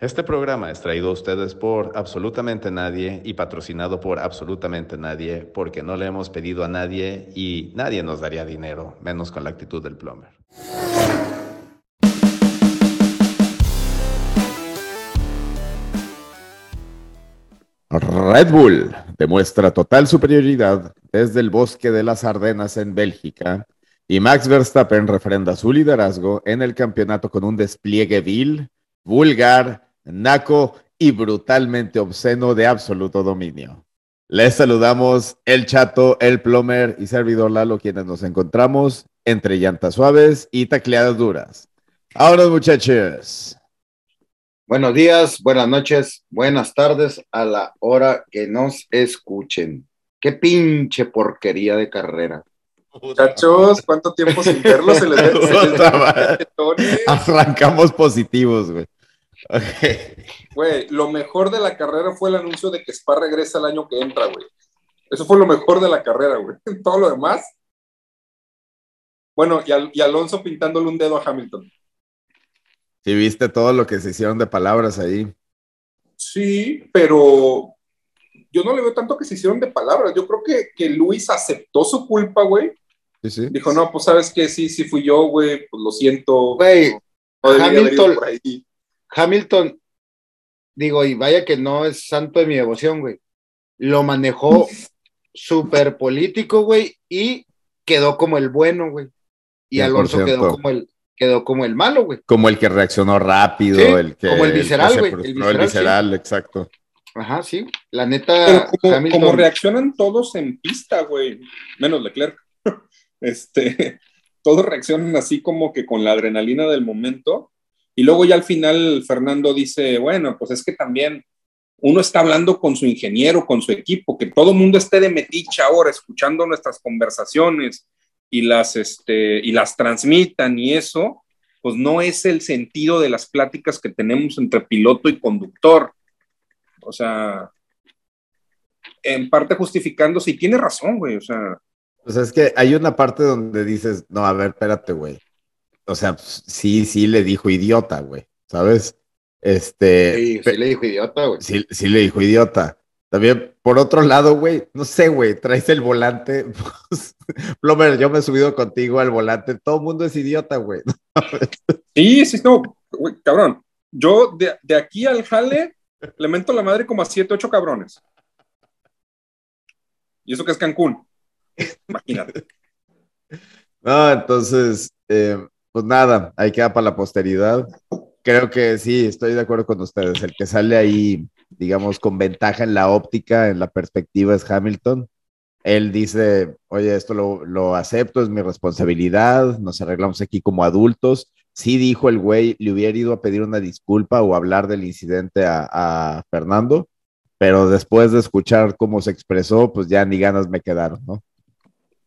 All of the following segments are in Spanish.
Este programa es traído a ustedes por absolutamente nadie y patrocinado por absolutamente nadie porque no le hemos pedido a nadie y nadie nos daría dinero, menos con la actitud del plumber. Red Bull demuestra total superioridad desde el bosque de las Ardenas en Bélgica y Max Verstappen refrenda su liderazgo en el campeonato con un despliegue vil, vulgar, naco y brutalmente obsceno de absoluto dominio. Les saludamos el chato, el plomer y servidor Lalo, quienes nos encontramos entre llantas suaves y tacleadas duras. Ahora, muchachos. Buenos días, buenas noches, buenas tardes a la hora que nos escuchen. Qué pinche porquería de carrera. Muchachos, ¿cuánto tiempo sin verlos? Se les, Arrancamos positivos, güey. Güey, lo mejor de la carrera fue el anuncio de que Spa regresa el año que entra, güey. Eso fue lo mejor de la carrera, güey. Todo lo demás. Bueno, y, Alonso pintándole un dedo a Hamilton. Sí, viste todo lo que se hicieron de palabras ahí. Sí, pero yo no le veo tanto que se hicieron de palabras. Yo creo que, que Luis aceptó su culpa, güey. Sí, sí. Dijo, no, pues sabes que sí, sí fui yo, güey, pues lo siento. Güey, Hamilton, Hamilton, digo, y vaya que no es santo de mi devoción, güey. Lo manejó súper político, güey, y quedó como el bueno, güey. Y Alonso quedó como el, quedó como el malo, güey. Como el que reaccionó rápido, el que. Como el visceral, güey. El, el visceral, exacto. Ajá, sí. La neta. como, reaccionan todos en pista, güey. Menos Leclerc. este. Todos reaccionan así como que con la adrenalina del momento. Y luego ya al final Fernando dice, bueno, pues es que también uno está hablando con su ingeniero, con su equipo, que todo el mundo esté de metiche ahora escuchando nuestras conversaciones y las, este, y las transmitan y eso, pues no es el sentido de las pláticas que tenemos entre piloto y conductor. O sea, en parte justificándose, y tiene razón, güey, o sea. Pues es que hay una parte donde dices, no, a ver, espérate, güey o sea, sí, sí le dijo idiota, güey, ¿sabes? Este. Sí, sí le dijo idiota, güey. Sí, sí le dijo idiota. También, por otro lado, güey, no sé, güey, traes el volante. Pues, Plomer, yo me he subido contigo al volante. Todo el mundo es idiota, güey. sí, sí, no, güey, cabrón. Yo de, de, aquí al jale le mento la madre como a siete, ocho cabrones. Y eso que es Cancún. Imagínate. No, entonces, eh, pues nada, ahí queda para la posteridad. Creo que sí, estoy de acuerdo con ustedes. El que sale ahí, digamos, con ventaja en la óptica, en la perspectiva es Hamilton. Él dice, oye, esto lo, acepto, es mi responsabilidad, nos arreglamos aquí como adultos. Sí dijo el güey, le hubiera ido a pedir una disculpa o hablar del incidente a, a Fernando, pero después de escuchar cómo se expresó, pues ya ni ganas me quedaron, ¿no?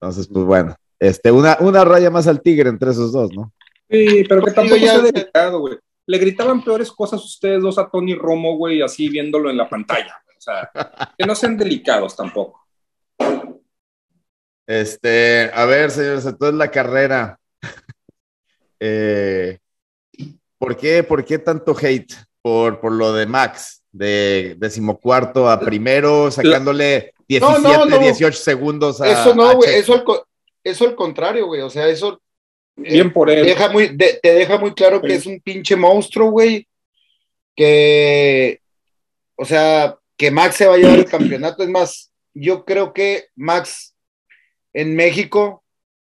Entonces, pues bueno, este, una, una raya más al tigre entre esos dos, ¿no? Sí, pero que tampoco sea delicado, güey. Le gritaban peores cosas ustedes dos a Tony Romo, güey, así viéndolo en la pantalla. O sea, que no sean delicados tampoco. Este, a ver, señores, entonces la carrera. Eh, ¿por, qué, ¿Por qué tanto hate por, por lo de Max? De decimocuarto a primero, sacándole 17, 18 segundos a. Eso no, güey, eso, eso al contrario, güey, o sea, eso eh, Bien por él. Deja muy, te deja muy claro que es un pinche monstruo, güey. Que, o sea, que Max se va a llevar el campeonato. Es más, yo creo que Max en México,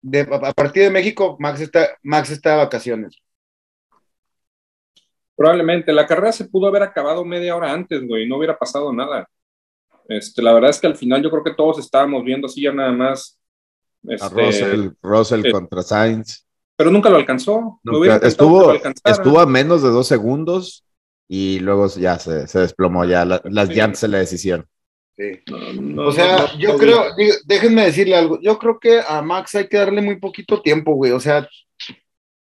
de, a partir de México, Max está, Max está de vacaciones. Probablemente. La carrera se pudo haber acabado media hora antes, güey. No hubiera pasado nada. Este, la verdad es que al final yo creo que todos estábamos viendo así ya nada más este, Russell, eh, contra Sainz. Pero nunca lo alcanzó. estuvo, estuvo a menos de dos segundos y luego ya se, desplomó, ya las llantas se le deshicieron. Sí. o sea, yo creo, déjenme decirle algo, yo creo que a Max hay que darle muy poquito tiempo, güey, o sea,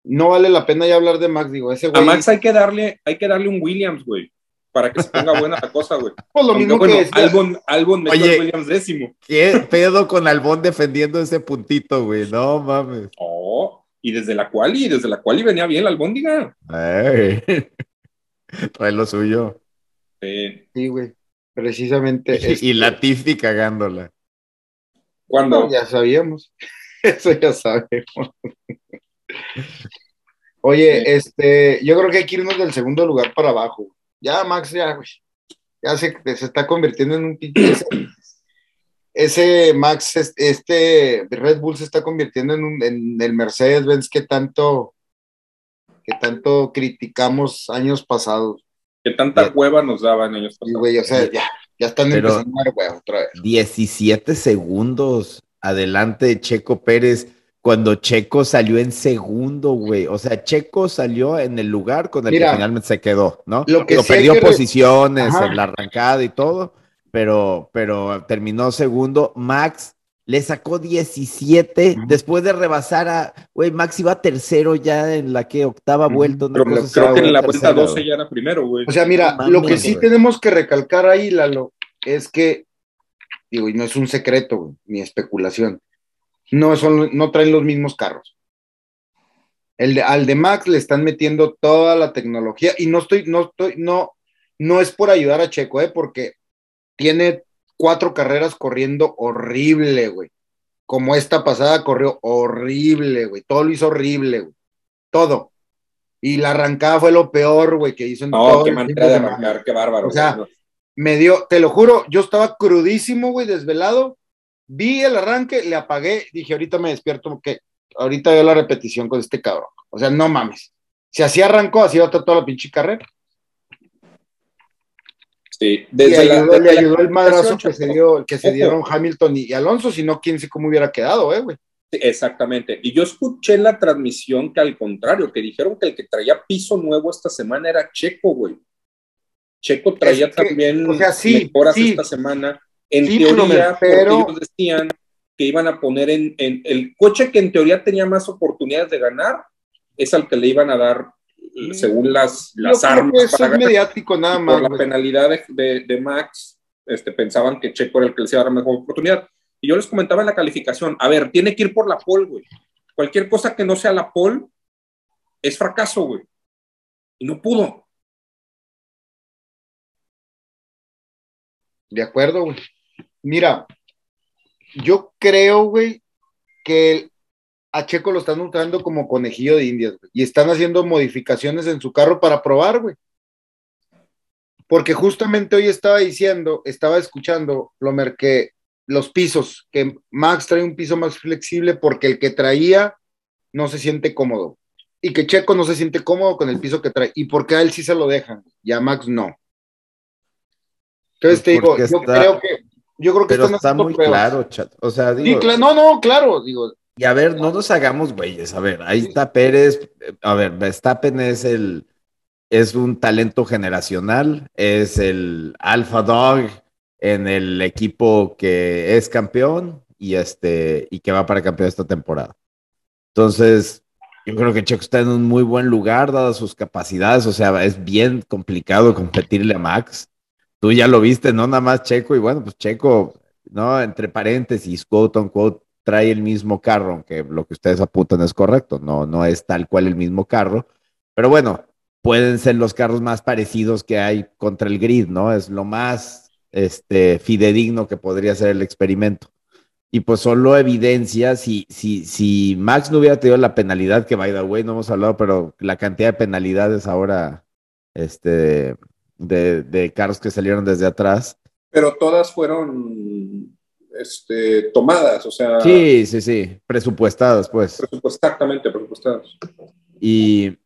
no vale la pena ya hablar de Max, digo, ese güey. A Max hay que darle, hay que darle un Williams, güey para que se ponga buena la cosa, güey. Pues lo mismo que Albon, Albon Oye, Williams décimo. ¿Qué pedo con Albon defendiendo ese puntito, güey? No mames. Oh, y desde la cual y desde la cual y venía bien la albóndiga. Trae lo suyo. Sí. Sí, güey. Precisamente. Y, este, y Latifi cagándola. ¿Cuándo? no, ya sabíamos. Eso ya sabemos. Oye, este, yo creo que hay que irnos del segundo lugar para abajo. Ya, Max, ya, güey. Ya se, se está convirtiendo en un pinche. Ese, Max, es- este Red Bull se está convirtiendo en, un, en el Mercedes-Benz que tanto, que tanto criticamos años pasados. Que tanta cueva nos daban ellos. Y, güey, o sea, ya, ya están Pero- empezando a dar huevo otra vez. 17 segundos adelante de Checo Pérez cuando Checo salió en segundo, güey. O sea, Checo salió en el lugar con el Mira, que finalmente se quedó, ¿no? lo que Digo, perdió que re- posiciones Ajá. en la arrancada y todo, pero, pero terminó segundo. Max le sacó 17 Ujú. después de rebasar a, güey, Max iba tercero ya en la que octava vuelta. Pero cosa así, creo que en la tercera, vuelta 12 güey. ya era primero, güey. O sea, mira, lo que sí tenemos que recalcar ahí, Lalo, es que, digo, y no es un secreto, güey, ni especulación, no, son, no traen los mismos carros. El de, al de Max le están metiendo toda la tecnología y no estoy, no estoy, no, no es por ayudar a Checo, eh, porque tiene cuatro carreras corriendo horrible, güey. Como esta pasada corrió horrible, güey. Todo lo hizo horrible, güey. Todo. Y la arrancada fue lo peor, güey, que hizo en No, todo qué manera de arrancar, qué bárbaro. O sea, güey. Me dio, te lo juro, yo estaba crudísimo, güey, desvelado. Vi el arranque, le apagué, dije, ahorita me despierto porque ahorita veo la repetición con este cabrón. O sea, no mames. Si así arrancó, así va toda la pinche carrera. Sí, Y desde la- ayudó, desde le la ayudó el madrazo que se dio, que se dieron Hamilton y, y Alonso, si no, quién sé cómo hubiera quedado, eh, güey. Sí, Exactamente. Y yo escuché en la transmisión que al contrario, que dijeron que el que traía piso nuevo esta semana era Checo, güey. Checo traía Es que, también o sea, sí, mejoras sí. esta semana. En Sí, teoría, pero- ellos decían que iban a poner en, en el coche que en teoría tenía más oportunidades de ganar, es al que le iban a dar, eh, según las, Yo las creo armas que eso para es ganar. mediático nada más, por la güey. penalidad de, de- de Max, este, pensaban que Checo era el que les iba a dar mejor oportunidad. Y yo les comentaba en la calificación, a ver, tiene que ir por la pole, güey. Cualquier cosa que no sea la pole es fracaso, güey. Y no pudo. De acuerdo, güey. Mira, yo creo, güey, que a Checo lo están usando como conejillo de indias, güey, y están haciendo modificaciones en su carro para probar, güey. Porque justamente hoy estaba diciendo, estaba escuchando, Plomer, que los pisos, que Max trae un piso más flexible porque el que traía no se siente cómodo. Y que Checo no se siente cómodo con el piso que trae. Y porque a él sí se lo dejan, y a Max no. Entonces Pues te digo, yo está- creo que, yo creo que Pero están está muy pruebas. claro, chat. O sea, digo, no, no, claro, digo, Y a ver, no nos hagamos güeyes. A ver, ahí está Pérez. A ver, Verstappen es el es un talento generacional, es el alpha dog en el equipo que es campeón y este y que va para campeón esta temporada. Entonces, yo creo que Checo está en un muy buen lugar dadas sus capacidades, o sea, es bien complicado competirle a Max. Tú ya lo viste, no nada más Checo y bueno, pues Checo, no, entre paréntesis, quote unquote, trae el mismo carro, aunque lo que ustedes apuntan es correcto, no, no es tal cual el mismo carro, pero bueno, pueden ser los carros más parecidos que hay contra el grid, ¿no? Es lo más este, fidedigno que podría ser el experimento. Y pues solo evidencia, si, si, si Max no hubiera tenido la penalidad, que by the way, no hemos hablado, pero la cantidad de penalidades ahora este, de, de carros que salieron desde atrás, Pero todas fueron este, tomadas, o sea, Sí, sí, sí, presupuestadas, pues. exactamente presupuestadas. Y,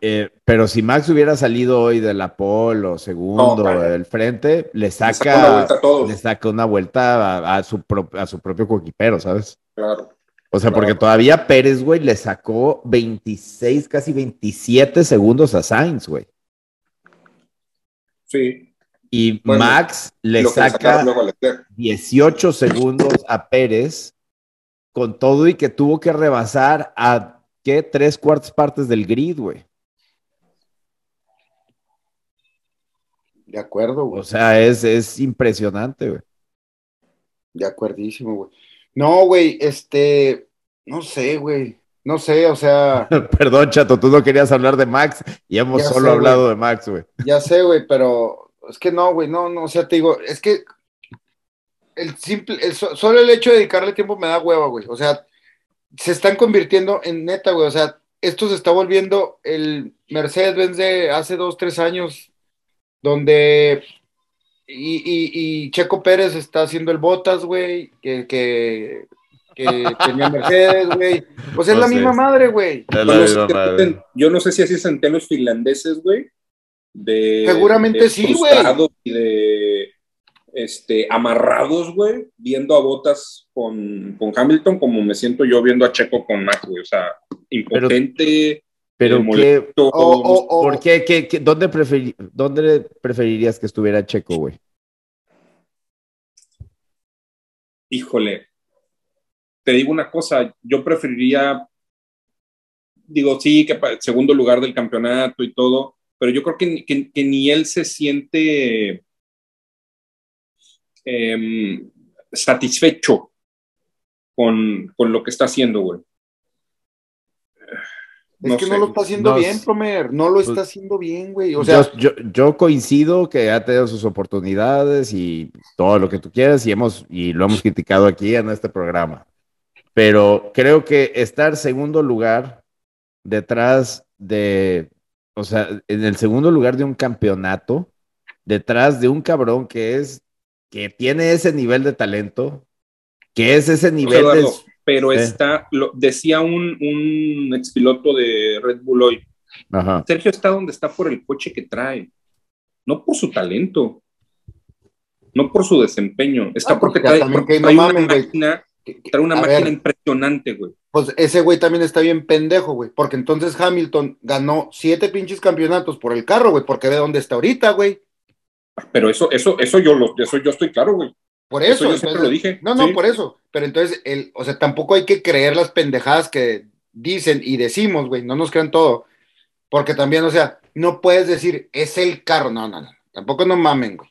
eh, pero si Max hubiera salido hoy de la pole o segundo, No, del frente, le saca, vuelta a todos, le saca una vuelta a, a su, pro- a su propio coquipero, ¿sabes? claro. O sea, Claro. porque todavía Pérez, güey, le sacó 26, casi 27 segundos a Sainz, güey. Sí. Y Bueno, Max le saca luego a Leclerc. 18 segundos a Pérez, con todo y que tuvo que rebasar a, ¿qué? Tres cuartas partes del grid, güey. de acuerdo, güey. O sea, es, es impresionante, güey. De acuerdísimo, güey. No, güey, este, no sé, güey. No sé, o sea. Perdón, chato, tú no querías hablar de Max y hemos solo sé, hablado de Max, güey. Ya sé, güey, pero es que no, güey, no, no, o sea, te digo, es que el simple, el solo el hecho de dedicarle tiempo me da hueva, güey. O sea, se están convirtiendo en neta, güey. O sea, esto se está volviendo el Mercedes-Benz de hace dos, tres años, donde y, y, y Checo Pérez está haciendo el Botas, güey, que, que, que tenía Mercedes, güey. O sea, es la Pues misma madre, güey. Es Yo la no, misma sé, madre. yo no sé si así sentían los finlandeses, güey. De, Seguramente de sí, güey. Y de este, amarrados, güey, viendo a Botas con, con Hamilton, como me siento yo viendo a Checo con Max, güey. O sea, impotente, Pero Eh, qué, molesto. O, o, o- ¿por qué, qué- qué- dónde, preferi- dónde preferirías que estuviera Checo, güey? híjole, te digo una cosa, yo preferiría, digo, sí, que para el segundo lugar del campeonato y todo, pero yo creo que, que- que ni él se siente em, satisfecho con, con lo que está haciendo, güey. es no que sé. no lo está haciendo No bien. Promer. No lo está Pues- haciendo bien, güey. O sea, yo, yo, yo coincido que ha tenido sus oportunidades y todo lo que tú quieras y, hemos, y lo hemos criticado aquí en este programa. Pero creo que estar segundo lugar detrás de, o sea, en el segundo lugar de un campeonato, detrás de un cabrón que es, que tiene ese nivel de talento, que es ese nivel de... Eduardo, pero Eh. está, lo, decía un, un expiloto de Red Bull hoy, Ajá. Sergio está donde está por el coche que trae, no por su talento, no por su desempeño, está Ah, porque ya trae, porque trae una máquina, trae una máquina ver, impresionante, güey. pues ese güey también está bien pendejo, güey. Porque entonces Hamilton ganó siete pinches campeonatos por el carro, güey. Porque ve dónde está ahorita, güey. Pero eso, eso, eso yo lo, eso yo estoy claro, güey. Por Eso eso. yo siempre lo dije, No, no, sí. por eso. Pero entonces, el, o sea, tampoco hay que creer las pendejadas que dicen y decimos, güey. No nos crean todo. Porque también, o sea, no puedes decir, es el carro. No, no, no. Tampoco no mamen, güey.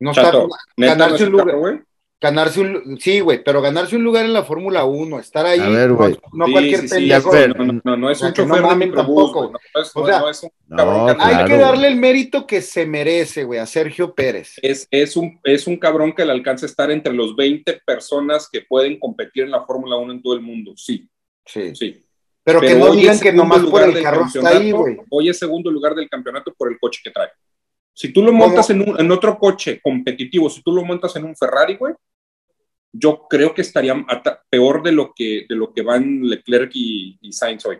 No está Chato, neta, ganarse un lugar- güey. Ganarse un, sí, güey, pero ganarse un lugar en la Fórmula 1, estar ahí, A ver, no- güey. no, Sí, cualquier sí, sí, pendejo. ya sé. no, no, no, no es un no chofer mamen tampoco, es, O sea, no es un No, cabrón que- Hay claro, que darle el mérito que se merece, güey, a Sergio Pérez. es, es, un, es un cabrón que le alcanza a estar entre los 20 personas que pueden competir en la Fórmula 1 en todo el mundo, sí, Sí. sí. Pero, que no digan que nomás por lugar el del carro está campeonato, ahí, güey. Hoy es segundo lugar del campeonato por el coche que trae. Si tú lo montas en, un- en otro coche competitivo, si tú lo montas en un Ferrari, güey, yo creo que estaría peor de lo que, de lo que van Leclerc y, y Sainz hoy.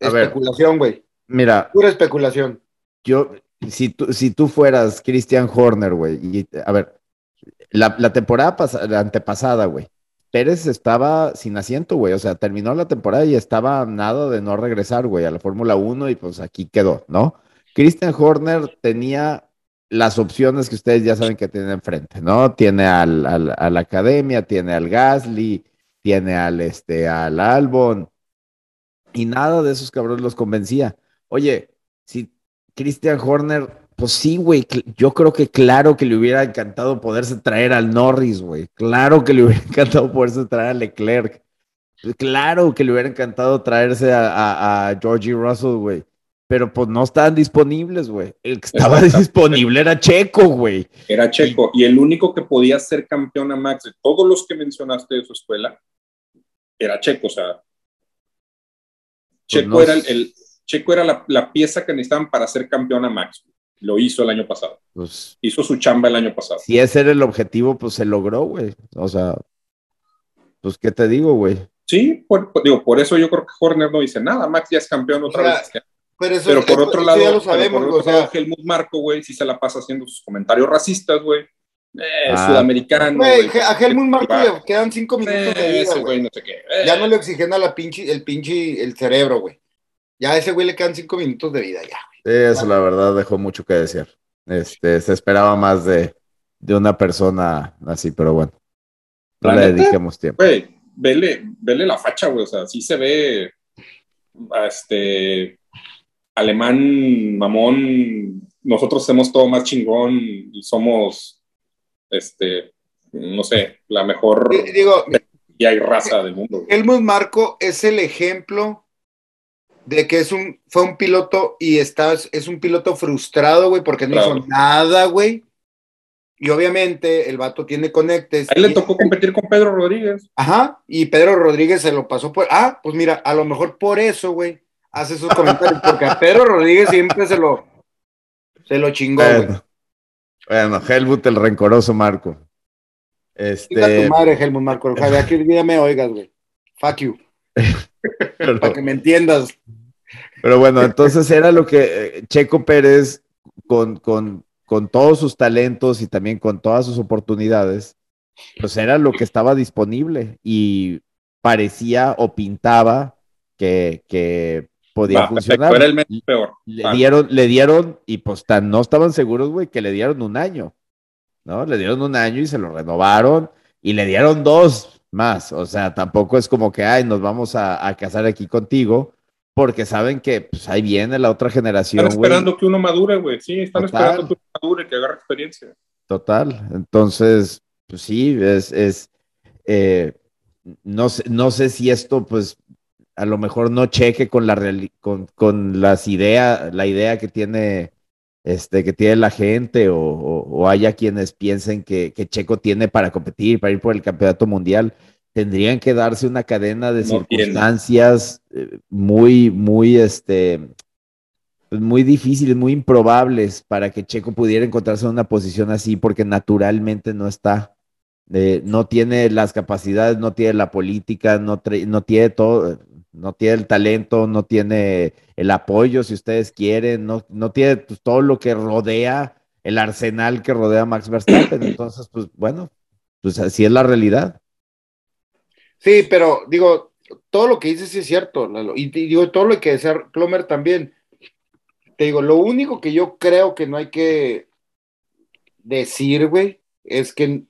A. Especulación, güey. Mira, Pura especulación. yo, si tú, si tú fueras Christian Horner, güey, y a ver, la, la temporada pas- la antepasada, güey, Pérez estaba sin asiento, güey, o sea, terminó la temporada y estaba nada de no regresar, güey, a la Fórmula 1 y pues aquí quedó, ¿no? Christian Horner tenía las opciones que ustedes ya saben que tiene enfrente, ¿no? Tiene al, al- a la academia, tiene al Gasly, tiene al, este, al Albon, y nada de esos cabrones los convencía. Oye, si Christian Horner, pues sí, güey, yo creo que claro que le hubiera encantado poderse traer al Norris, güey. Claro que le hubiera encantado poderse traer a Leclerc. Claro que le hubiera encantado traerse a, a, a Georgie Russell, güey. Pero pues no estaban disponibles, güey. El que estaba disponible era Checo, güey. Era Checo. Y el único que podía ser campeón a Max de todos los que mencionaste de su escuela era Checo. O sea, Checo no era, el, Checo era la, la pieza que necesitaban para ser campeón a Max. Lo hizo el año pasado. Pues Hizo su chamba el año pasado. si ese era el objetivo, pues se logró, güey. O sea, pues qué te digo, güey. Sí, por, por- digo, por eso yo creo que Horner no dice nada. Max ya es campeón otra O sea, vez. Pero, eso, Pero por eso- otro eso lado, ya lo pero sabemos, por otro o sea, lado, Helmut Marco, güey, sí se la pasa haciendo sus comentarios racistas, güey. Eh, Ah. sudamericano. güey, güey. a Helmut Marco Eh, le quedan cinco minutos de vida, ese güey. güey, no sé qué. Eh, Ya no le oxigena la pinche, el pinche, el cerebro, güey. Ya a ese güey le quedan cinco minutos de vida, ya. Eso la verdad dejó mucho que decir. Este, se esperaba más de, de una persona así, pero bueno. No ¿La le neta? dediquemos tiempo. Güey, vele, vele la facha, güey. O sea, sí se ve este alemán, mamón. Nosotros hacemos todo más chingón y somos, este, no sé, la mejor Digo, aquí hay raza del mundo. Helmut Marco es el ejemplo de que es un, fue un piloto y estás, es un piloto frustrado, güey, porque no Claro. hizo nada, güey. Y obviamente el vato tiene conectes. A él le y- tocó competir con Pedro Rodríguez. Ajá, y Pedro Rodríguez se lo pasó por. Ah, pues mira, a lo mejor por eso, güey, hace esos comentarios, porque a Pedro Rodríguez siempre se lo. Se lo chingó. Bueno, bueno, Helmut el rencoroso Marco. Este, tu madre, Helmut Marco. Ojalá que ya me oigas, güey. Fuck you. pero- Para que me entiendas. Pero bueno, entonces era lo que eh, Checo Pérez, con, con, con todos sus talentos y también con todas sus oportunidades, pues era lo que estaba disponible y parecía o pintaba que, que podía Va, funcionar. era el menos peor. Le Va. dieron, le dieron, y pues tan no estaban seguros, güey, que le dieron un año, ¿no? Le dieron un año y se lo renovaron y le dieron dos más. O sea, tampoco es como que, ay, nos vamos a, a casar aquí contigo, porque saben que pues ahí viene la otra generación, Están esperando que uno madure, güey. Sí, están Total. esperando que uno madure, que agarre experiencia. Total. Entonces, pues sí, es, es eh, no, sé, no sé si esto, pues, a lo mejor no cheque con la con, con las ideas, la idea que tiene, este, que tiene la gente, o, o- o haya quienes piensen que, que Checo tiene para competir, para ir por el campeonato mundial. Tendrían que darse una cadena de No circunstancias eh, muy, muy, este, pues, muy difíciles, muy improbables para que Checo pudiera encontrarse en una posición así, porque naturalmente no está. Eh, no tiene las capacidades, no tiene la política, no, no tiene todo, no tiene el talento, no tiene el apoyo, si ustedes quieren, no, no tiene pues, todo lo que rodea, el arsenal que rodea a Max Verstappen. Entonces, pues bueno, pues así es la realidad. Sí, pero digo, todo lo que dices sí es cierto, Lalo, y, y digo, todo lo que decía Plomer también. Te digo, lo único que yo creo que no hay que decir, güey, es que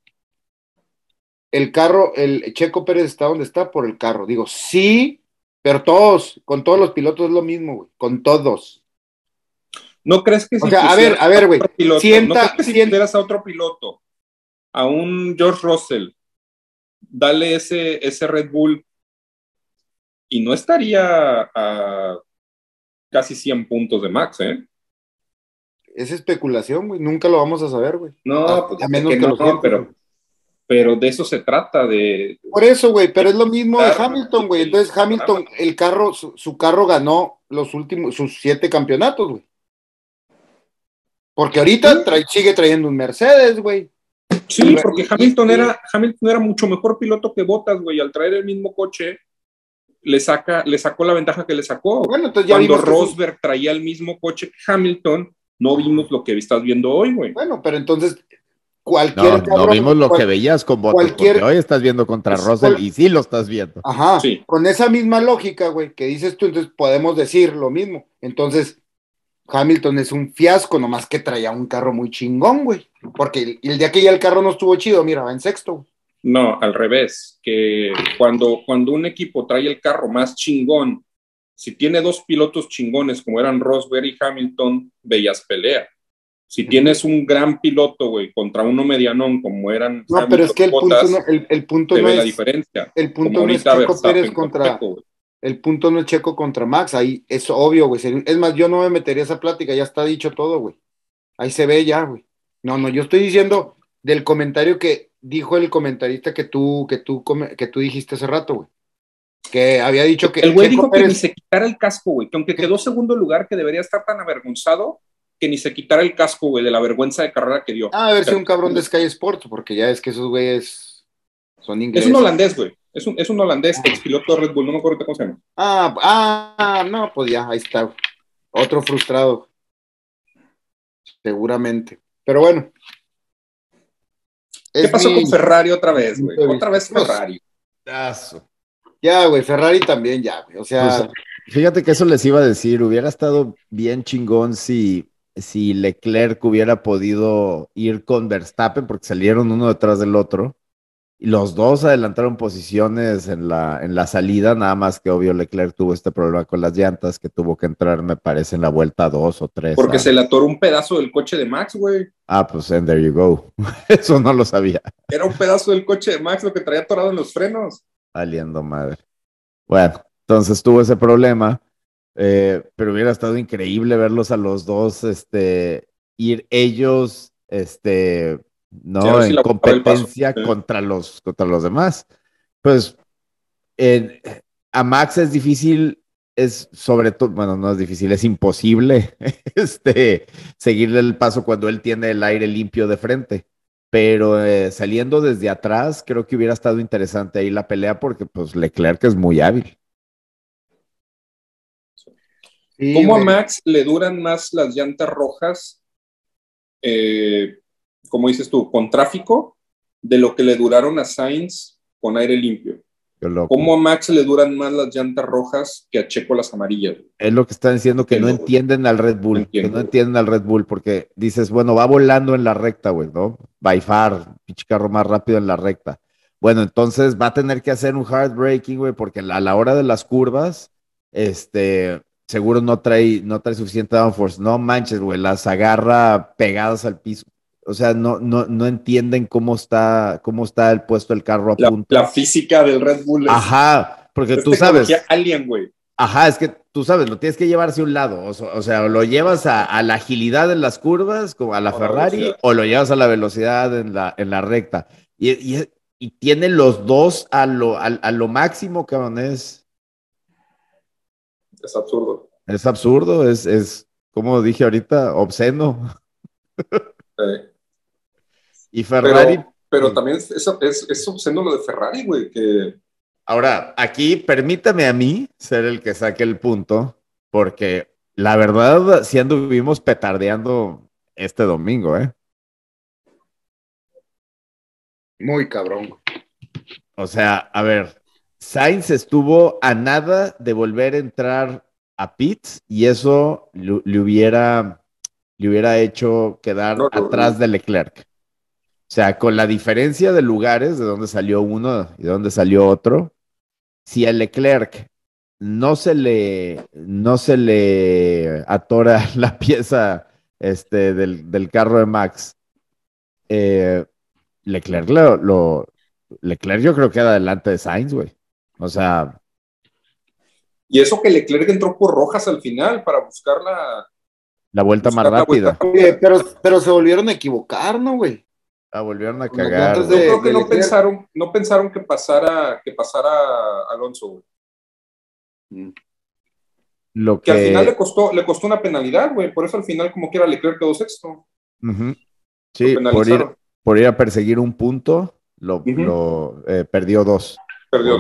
el carro, el Checo Pérez está donde está por el carro. Digo, sí, pero todos, con todos los pilotos es lo mismo, güey, con todos. ¿No crees que si O sea, a ver, a ver, güey, sienta- ¿no crees que si sienta- pusieras a otro piloto, a un George Russell, dale ese, ese Red Bull y no estaría a casi 100 puntos de Max, ¿eh? Es especulación, güey, nunca lo vamos a saber, güey. No, A- pues a que que no, lo sientas, pero. Pero de eso se trata, de... Por eso, güey, pero es lo mismo de. Hamilton, güey. Entonces Hamilton, el carro, su, su carro ganó los últimos, sus siete campeonatos, güey. Porque ahorita trae- sigue trayendo un Mercedes, güey. Sí, porque Hamilton era, Hamilton era mucho mejor piloto que Bottas, güey. Al traer el mismo coche, le, saca, le sacó la ventaja que le sacó. Bueno, entonces ya Cuando que Rosberg traía el mismo coche que Hamilton, no vimos lo que estás viendo hoy, güey. Bueno, pero entonces cualquier No, no vimos lo cual- que veías con Bottas, cualquier- porque hoy estás viendo contra Pues, Russell cual- y sí lo estás viendo. Ajá, Sí. con esa misma lógica, güey, que dices tú, entonces podemos decir lo mismo. Entonces, Hamilton es un fiasco, nomás que traía un carro muy chingón, güey. Porque el, el día que ya el carro no estuvo chido, mira, va en sexto. güey. No, al revés, que cuando, cuando un equipo trae el carro más chingón, si tiene dos pilotos chingones como eran Rosberg y Hamilton, veías pelea. Si tienes un gran piloto, güey, contra uno medianón como eran No, pero es que el punto no, el, el punto no ve la es, diferencia. el Como punto no es Checo Pérez con contra, Checo, el punto no es Checo contra Max, ahí es obvio, güey. Es más, yo no me metería esa plática, ya está dicho todo, güey. Ahí se ve ya, güey. No, no, yo estoy diciendo del comentario que dijo el comentarista que tú, que tú, que tú dijiste hace rato, güey. Que había dicho que El güey dijo que ni se quitara el casco, güey, que aunque quedó segundo lugar, que debería estar tan avergonzado, que ni se quitara el casco, güey, de la vergüenza de carrera que dio. Ah, a ver si un cabrón de Sky Sports, porque ya es que esos güeyes son Es ingleses. un holandés, güey. Es un, es un holandés, ex piloto de Red Bull, no me acuerdo cómo se llama. Ah, ah, no, pues ya, ahí está. Otro frustrado. Seguramente. Pero bueno. ¿Qué Es pasó mi- con Ferrari otra vez, güey? Otra vez vista. Ferrari. Ya, güey, Ferrari también, ya, güey. O sea, Pues, Fíjate que eso les iba a decir, hubiera estado bien chingón si, si Leclerc hubiera podido ir con Verstappen, porque salieron uno detrás del otro, y los dos adelantaron posiciones en la, en la salida, nada más que obvio Leclerc tuvo este problema con las llantas, que tuvo que entrar, me parece, en la vuelta dos o tres. Porque se le atoró un pedazo del coche de Max, güey. Ah, pues and there you go. Eso no lo sabía. Era un pedazo del coche de Max lo que traía atorado en los frenos. Valiendo madre. Bueno, entonces tuvo ese problema, eh, pero hubiera estado increíble verlos a los dos, este, ir ellos, este, no, en competencia contra los, contra los demás. Pues a Max es difícil, es sobre todo, bueno, no es difícil, es imposible este, seguirle el paso cuando él tiene el aire limpio de frente. Pero eh, saliendo desde atrás, creo que hubiera estado interesante ahí la pelea porque pues Leclerc es muy hábil. ¿Cómo a Max le duran más las llantas rojas, eh, como dices tú, con tráfico, de lo que le duraron a Sainz con aire limpio? ¿Cómo a Max le duran más las llantas rojas que a Checo las amarillas? Es lo que están diciendo que no entienden al Red Bull, que no entienden al Red Bull, porque dices, bueno, va volando en la recta, güey, ¿no? By far, pinche carro más rápido en la recta. Bueno, entonces va a tener que hacer un hard braking, güey, porque a la hora de las curvas, este, seguro no trae, no trae suficiente downforce. No manches, güey, las agarra pegadas al piso o sea, no, no, no entienden cómo está, cómo está el puesto del carro a la, punto. La física del Red Bull. Ajá, porque tú sabes. Alien, güey. Ajá, es que tú sabes, lo tienes que llevar hacia un lado. O, sea, lo llevas a, la agilidad en las curvas, como a la Ferrari, o lo llevas a la velocidad en la, en la recta. Y, y, y tiene los dos a lo, a, lo máximo, cabrón. Es, es absurdo. Es absurdo, es, es, como dije ahorita, obsceno. Sí. Y Ferrari. Pero, también es, es, es obsceno lo de Ferrari, güey, que. Ahora, aquí permítame a mí ser el que saque el punto, porque la verdad, si anduvimos petardeando este domingo, ¿eh? Muy cabrón. O sea, a ver, Sainz estuvo a nada de volver a entrar a pits y eso le, hubiera, le hubiera hecho quedar atrás de Leclerc. O sea, con la diferencia de lugares, de donde salió uno y de donde salió otro, si a Leclerc no se le, no se le atora la pieza este, del, carro de Max, eh, Leclerc lo, Leclerc yo creo que queda delante de Sainz, güey. O sea. Y eso que Leclerc entró por rojas al final para buscar la. La vuelta más rápida. pero, pero se volvieron a equivocar, ¿no, güey? Ah, volvieron a cagar. Yo creo que no pensaron, no pensaron que pasara, que pasara Alonso, güey. Mm. Lo que... al final le costó, le costó una penalidad, güey. Por eso al final, como quiera, Leclerc quedó sexto. Sí, por ir, por ir, a perseguir un punto, lo, eh, perdió dos. Perdió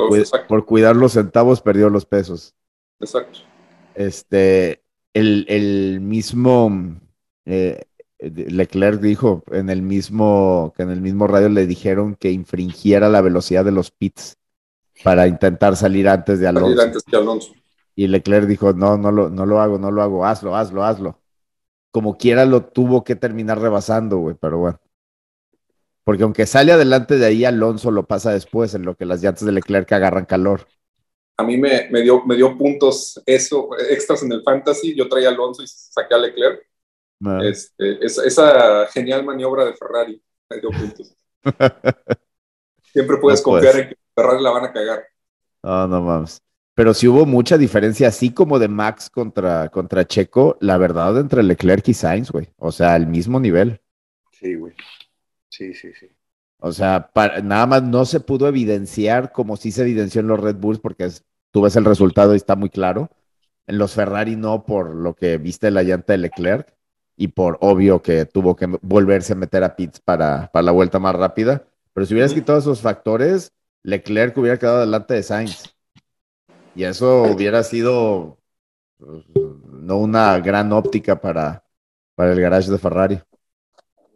por cuidar los centavos, perdió los pesos. Exacto. Este, el, el mismo eh, Leclerc dijo en el mismo, que en el mismo radio le dijeron que infringiera la velocidad de los pits para intentar salir antes de Alonso. Y Leclerc dijo, no, no lo, no lo hago, no lo hago, hazlo, hazlo, hazlo. Como quiera lo tuvo que terminar rebasando, güey, pero bueno. Porque aunque sale adelante de ahí, Alonso lo pasa después, en lo que las llantas de Leclerc agarran calor. A mí me, me, dio, me dio puntos eso, extras en el fantasy. Yo traía a Alonso y saqué a Leclerc este, esa, genial maniobra de Ferrari Siempre puedes confiar en que Ferrari la van a cagar. No, no mames. Pero si hubo mucha diferencia, así como de Max contra, contra Checo, la verdad, entre Leclerc y Sainz, güey. O sea, al mismo nivel. Sí, güey. Sí, sí, sí. O sea, nada más no se pudo evidenciar como sí se evidenció en los Red Bulls, porque tú ves el resultado y está muy claro. En los Ferrari no, por lo que viste la llanta de Leclerc y por obvio que tuvo que volverse a meter a pits para, para la vuelta más rápida. Pero si hubieras quitado esos factores, Leclerc hubiera quedado delante de Sainz. Y eso hubiera sido pues, no una gran óptica para, para el garage de Ferrari.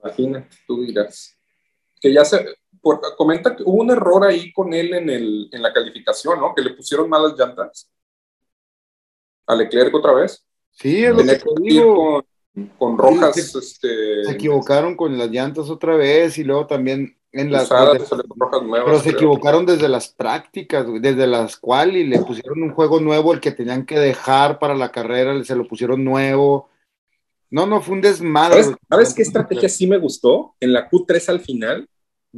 Imagina, tú dirás. Que ya se comenta que hubo un error ahí con él en, el, en la calificación, ¿no? Que le pusieron malas llantas. A Leclerc otra vez. Sí, es lo que digo con rojas. se, este, se equivocaron con las llantas otra vez y luego también en las. pero se equivocaron desde las prácticas, desde las cuales y le pusieron un juego nuevo, el que tenían que dejar para la carrera, se lo pusieron nuevo. No, no, fue un desmadre. ¿Sabes, qué estrategia sí me gustó? En la Q3 al final,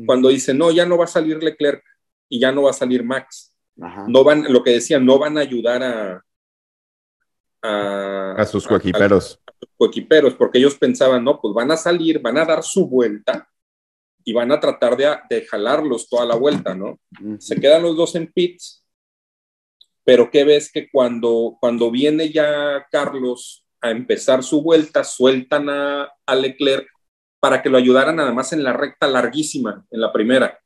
cuando dice, no, ya no va a salir Leclerc y ya no va a salir Max. no van, lo que decía, no van a ayudar a, a, sus coequiperos. A, sus coequiperos, porque ellos pensaban, no, pues van a salir, van a dar su vuelta y van a tratar de, de jalarlos toda la vuelta, ¿no? Se quedan los dos en pits, pero ¿qué ves que cuando, cuando viene ya Carlos a empezar su vuelta, sueltan a, a Leclerc para que lo ayudaran nada más en la recta larguísima, en la primera.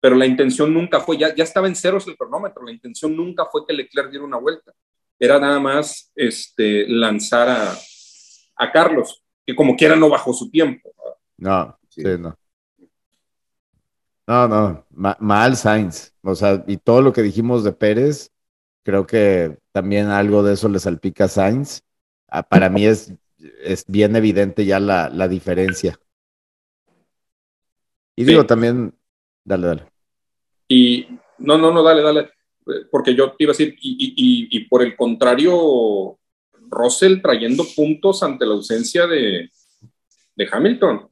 Pero la intención nunca fue, ya, ya estaba en ceros el cronómetro, la intención nunca fue que Leclerc diera una vuelta era nada más este, lanzar a, a Carlos, que como quiera no bajó su tiempo. No, sí, no. No, no, mal Sainz. O sea, y todo lo que dijimos de Pérez, creo que también algo de eso le salpica a Sainz. Ah, para mí es, es bien evidente ya la, la diferencia. Y digo también, dale, dale. Y no, no, no, dale, dale porque yo te iba a decir, y, por el contrario, Russell trayendo puntos ante la ausencia de, Hamilton.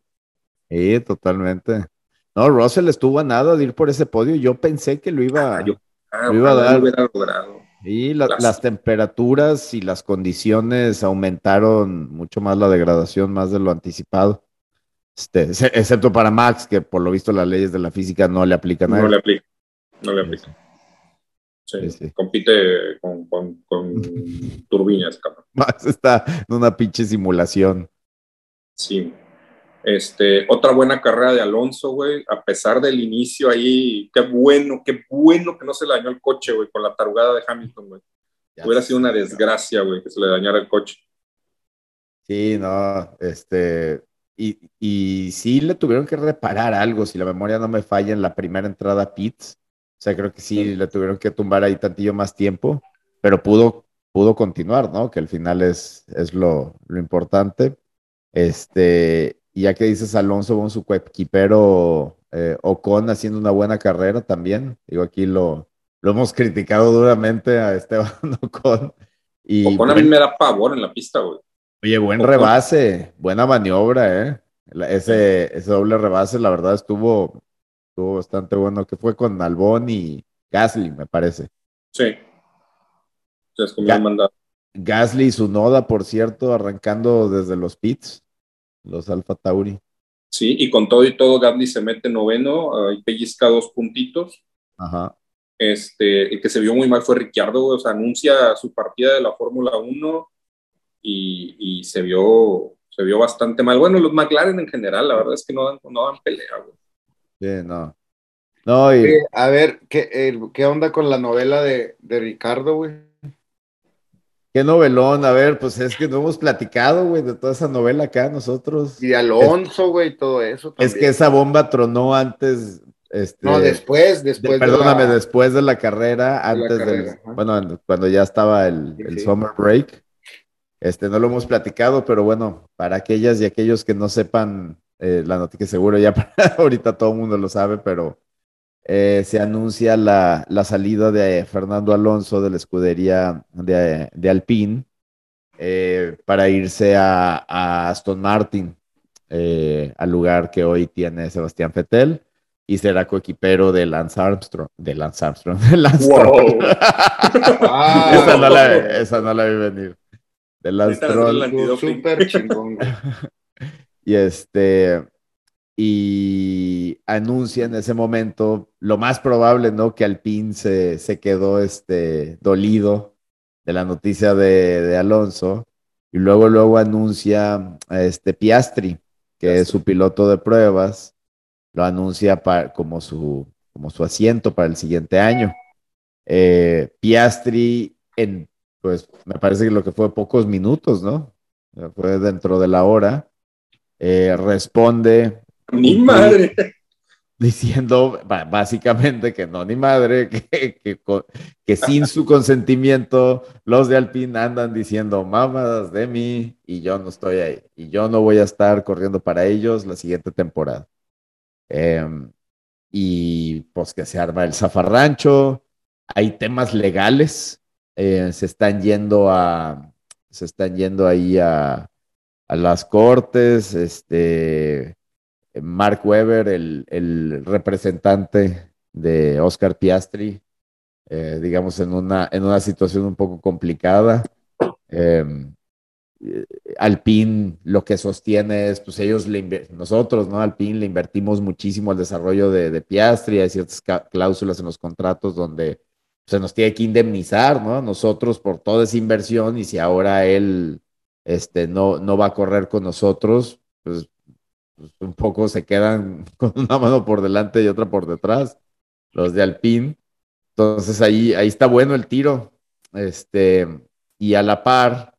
Sí, totalmente. No, Russell estuvo a nada de ir por ese podio. Yo pensé que lo iba, ah, ah, iba a dar. Logrado. Y las temperaturas y las condiciones aumentaron mucho más la degradación, más de lo anticipado. Este, excepto para Max, que por lo visto las leyes de la física no le aplican a No le aplica. No le aplica. Compite con, turbinas, Más está en una pinche simulación. Sí. Este, otra buena carrera de Alonso, güey, a pesar del inicio ahí, qué bueno, qué bueno que no se le dañó el coche, güey, con la tarugada de Hamilton, güey. Hubiera sido una desgracia, güey, que se le dañara el coche. Sí, no, este, y, y sí le tuvieron que reparar algo, si la memoria no me falla en la primera entrada a Pits, o sea, creo que sí le tuvieron que tumbar ahí tantillo más tiempo, pero pudo, pudo continuar, ¿no? Que al final es, es lo, lo importante. Este, y ya que dices Alonso con su coequipero eh, Ocon haciendo una buena carrera también, digo, aquí lo, lo hemos criticado duramente a Esteban Ocon. Y, Ocon a mí me da pavor en la pista, güey. Oye, buen rebase, buena maniobra, ¿eh? Ese, ese doble rebase, la verdad, estuvo, bastante bueno, que fue con Albón y Gasly, me parece. Sí. Gasly y su noda, por cierto, arrancando desde los pits, los Alfa Tauri. Sí, y con todo y todo, Gasly se mete noveno, y pellizca dos puntitos. Ajá. Este, el que se vio muy mal fue Ricciardo, o sea, anuncia su partida de la Fórmula 1 y, se vio se vio bastante mal. Bueno, los McLaren en general, la verdad es que no dan, no dan pelea, güey. Sí, no. No, y... a ver, ¿qué, ¿qué onda con la novela de, de Ricardo, güey? Qué novelón, a ver, pues es que no hemos platicado, güey, de toda esa novela acá nosotros. Y Alonso, güey, todo eso. Es que esa bomba tronó antes. Este, no, después, después. perdóname, después de la carrera, antes del. Bueno, cuando ya estaba el, el summer break. Este, no lo hemos platicado, pero bueno, para aquellas y aquellos que no sepan eh, la noticia seguro ya ahorita todo el mundo lo sabe, pero eh, se anuncia la, salida de Fernando Alonso de la escudería de, de Alpine eh, para irse a, Aston Martin, al lugar que hoy tiene Sebastián Fettel y será coequipero de Lance Armstrong. De Lance Armstrong. De Lance esa, no la, esa no la vi venir. De Lance Armstrong. Súper chingón. Y este, y anuncia en ese momento, lo más probable, ¿no? Que Alpine se, se quedó este, dolido de la noticia de, Alonso. Y luego, luego anuncia a este Piastri, que es su piloto de pruebas, lo anuncia como, su, como su asiento para el siguiente año. Eh, Piastri, en, pues me parece que lo que fue pocos minutos, ¿no? Fue dentro de la hora eh, responde. Ni madre. Diciendo básicamente que no, ni madre, que, que, sin su consentimiento los de Alpine andan diciendo mamadas de mí y yo no estoy ahí. Y yo no voy a estar corriendo para ellos la siguiente temporada. Em, y pues que se arma el zafarrancho. Hay temas legales. Eh, se están yendo a. Se están yendo ahí a, a las cortes, este, Mark Weber, el, representante de Oscar Piastri, eh, digamos, en una, en una situación un poco complicada. Eh, Alpine lo que sostiene es, pues ellos, le nosotros, ¿no? Alpine le invertimos muchísimo al desarrollo de, de Piastri, hay ciertas cláusulas en los contratos donde se nos tiene que indemnizar, ¿no? Nosotros por toda esa inversión y si ahora él este, no, no va a correr con nosotros, pues, pues un poco se quedan con una mano por delante y otra por detrás, los de Alpine. Entonces ahí, ahí está bueno el tiro. Este, y a la par,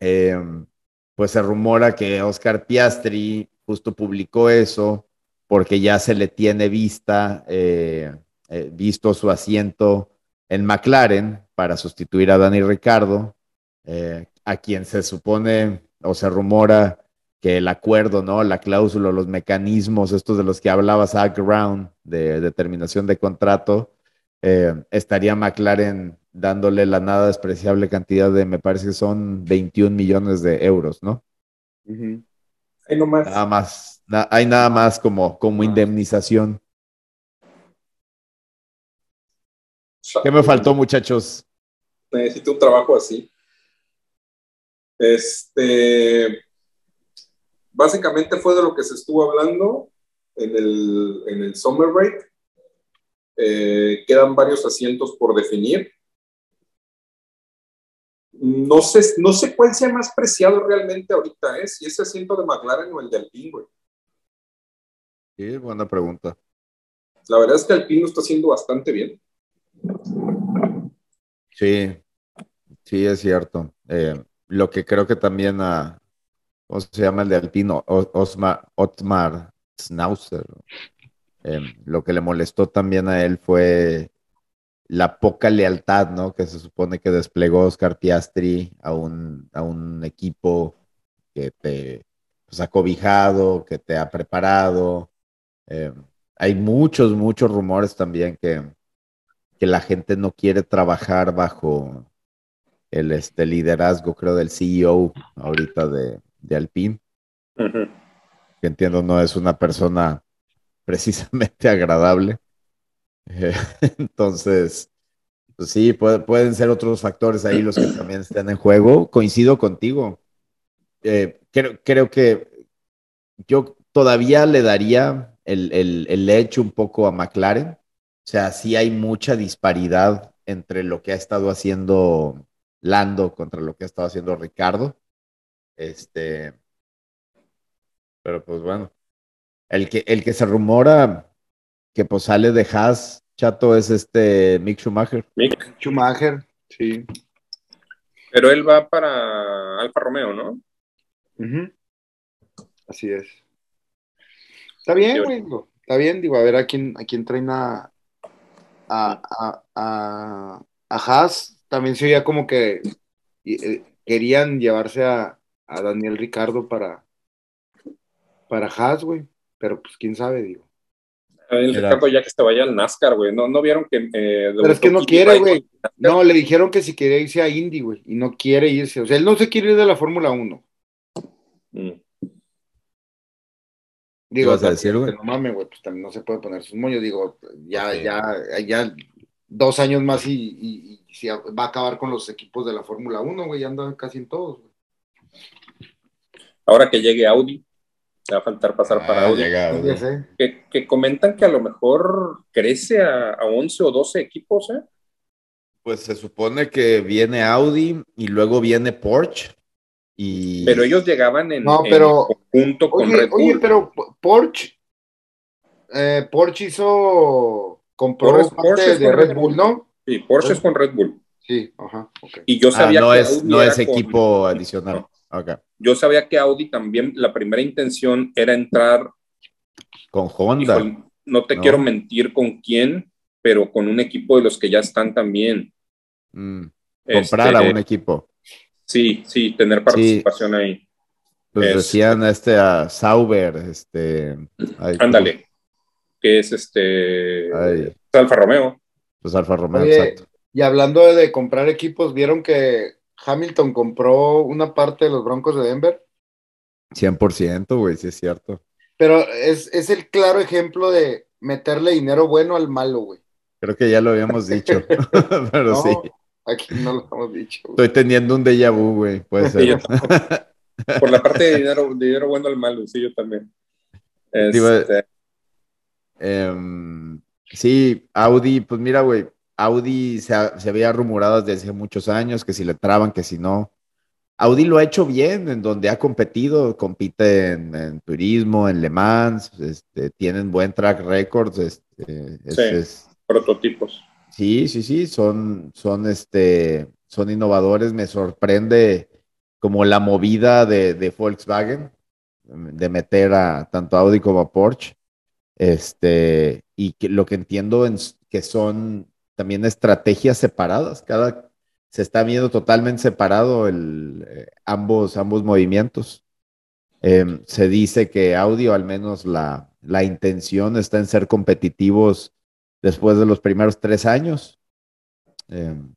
Em, pues se rumora que Oscar Piastri justo publicó eso porque ya se le tiene vista, eh, eh, visto su asiento en McLaren para sustituir a Dani Ricardo, eh, a quien se supone o se rumora que el acuerdo, ¿no? La cláusula, los mecanismos, estos de los que hablaba Zach Brown, de determinación de contrato, estaría McLaren dándole la nada despreciable cantidad de, me parece que son 21 millones de euros, ¿no? Hay Nada más, hay nada más como, como indemnización. ¿Qué me faltó, muchachos? Necesito un trabajo así. Este, básicamente fue de lo que se estuvo hablando en el, en el Summer Break. Eh, quedan varios asientos por definir no sé, no sé cuál sea más preciado realmente ahorita, ¿eh? si ese asiento de McLaren o el de Alpine, güey. Sí, buena pregunta. La verdad es que Alpine lo está haciendo bastante bien. Sí, sí, es cierto. Eh, lo que creo que también a, ¿cómo se llama el de Alpino? Osmar, Otmar Schnauzer. Eh, lo que le molestó también a él fue la poca lealtad, ¿no? Que se supone que desplegó Oscar Piastri a un, a un equipo que te pues, ha cobijado, que te ha preparado. Eh, hay muchos, muchos rumores también que, que la gente no quiere trabajar bajo el este, liderazgo, creo, del CEO ahorita de, de Alpine. Que entiendo no es una persona precisamente agradable. entonces, pues sí, pueden ser otros factores ahí los que también estén en juego. Coincido contigo. Eh, creo, que yo todavía le daría el, el, hecho un poco a McLaren. O sea, sí hay mucha disparidad entre lo que ha estado haciendo Lando contra lo que ha estado haciendo Ricardo. Este, pero pues bueno, el que, el que se rumora que pues sale de Haas, chato, es este Mick Schumacher. Mick Schumacher, sí. Pero él va para Alfa Romeo, ¿no? Así es. Está bien, güey. Está bien, digo, a ver a quién, a quién traen a, a, a, Haas. También se oía como que eh, querían llevarse a, a Daniel Ricardo para, para Haas, güey. Pero pues quién sabe, digo. El Ricardo ya que se vaya al NASCAR, güey. ¿No, ¿No vieron que... Eh, Pero es que no quiere, güey. No, le dijeron que si quería irse a Indy, güey. Y no quiere irse. O sea, él no se quiere ir de la Fórmula 1. Mm. Digo, vas a decir, güey? No mames, güey. Pues también no se puede poner sus moños. Digo, ya, ya, ya dos años más y, y, va a acabar con los equipos de la Fórmula 1, güey. Ya anda casi en todos, güey. Ahora que llegue Audi va a faltar pasar para ah, Audi. que, comentan que a lo mejor crece a, 11 o 12 equipos, ¿eh? Pues se supone que viene Audi y luego viene Porsche. Y... Pero ellos llegaban en, no, pero, conjunto con Red Bull. Oye, pero Porsche, eh, Porsche hizo, compró Porsche, de Red Bull, ¿no? Sí, Porsche es con Red Bull. Sí, ajá, Y yo ah, sabía es, no es equipo adicional. Yo sabía que Audi también, la primera intención era entrar con Honda. no te quiero mentir con quién, pero con un equipo de los que ya están también. Mm, comprar a este, un equipo. Sí, sí, tener participación ahí. Pues decían este a Sauber, este. ándale, que es este. Alfa Romeo. Pues Alfa Romeo, exacto. Y hablando de comprar equipos, ¿vieron que Hamilton compró una parte de los Broncos de Denver. 100%, güey, sí es cierto. Pero es, el claro ejemplo de meterle dinero bueno al malo, güey. Creo que ya lo habíamos dicho, pero sí. Aquí no lo hemos dicho. Estoy teniendo un déjà vu, güey, puede ser. Por la parte de dinero, dinero bueno al malo, sí, yo también. Este... Em, sí, Audi, pues mira, güey, Audi se, había rumorado desde hace muchos años que si le traban, que si no. Audi lo ha hecho bien en donde ha competido, compite en, turismo, en Le Mans, este, tienen buen track record. Este, sí, prototipos. Sí, sí, sí, son, son, este, son innovadores. Me sorprende como la movida de, Volkswagen, de meter a tanto Audi como a Porsche. Este, y que lo que entiendo es que son también estrategias separadas. Cada se está viendo totalmente separado el, eh, ambos, ambos movimientos. Em, se dice que audio, al menos la, la intención está en ser competitivos después de los primeros tres años. Em,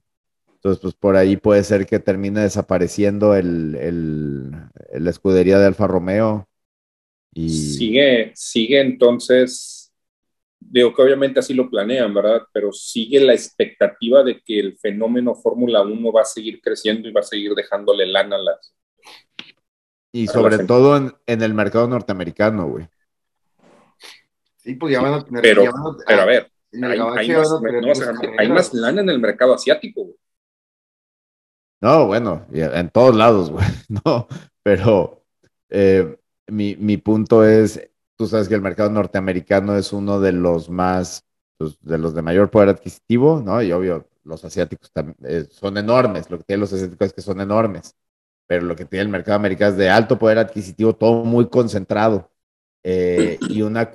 entonces, pues por ahí puede ser que termine desapareciendo el, el, la escudería de Alfa Romeo. Y... Sigue, sigue entonces digo que obviamente así lo planean, ¿verdad? Pero sigue la expectativa de que el fenómeno Fórmula 1 va a seguir creciendo y va a seguir dejándole lana a las... Y sobre todo en, el mercado norteamericano, güey. Sí, pues ya van a tener... Pero, pero a ver, hay, más, lana en el mercado asiático, güey. No, bueno, en todos lados, güey. No, pero eh, mi, mi punto es, Tú sabes que el mercado norteamericano es uno de los más, pues, de los de mayor poder adquisitivo, ¿no? Y obvio, los asiáticos también, eh, son enormes. Lo que tienen los asiáticos es que son enormes. Pero lo que tiene el mercado americano es de alto poder adquisitivo, todo muy concentrado. Eh, y una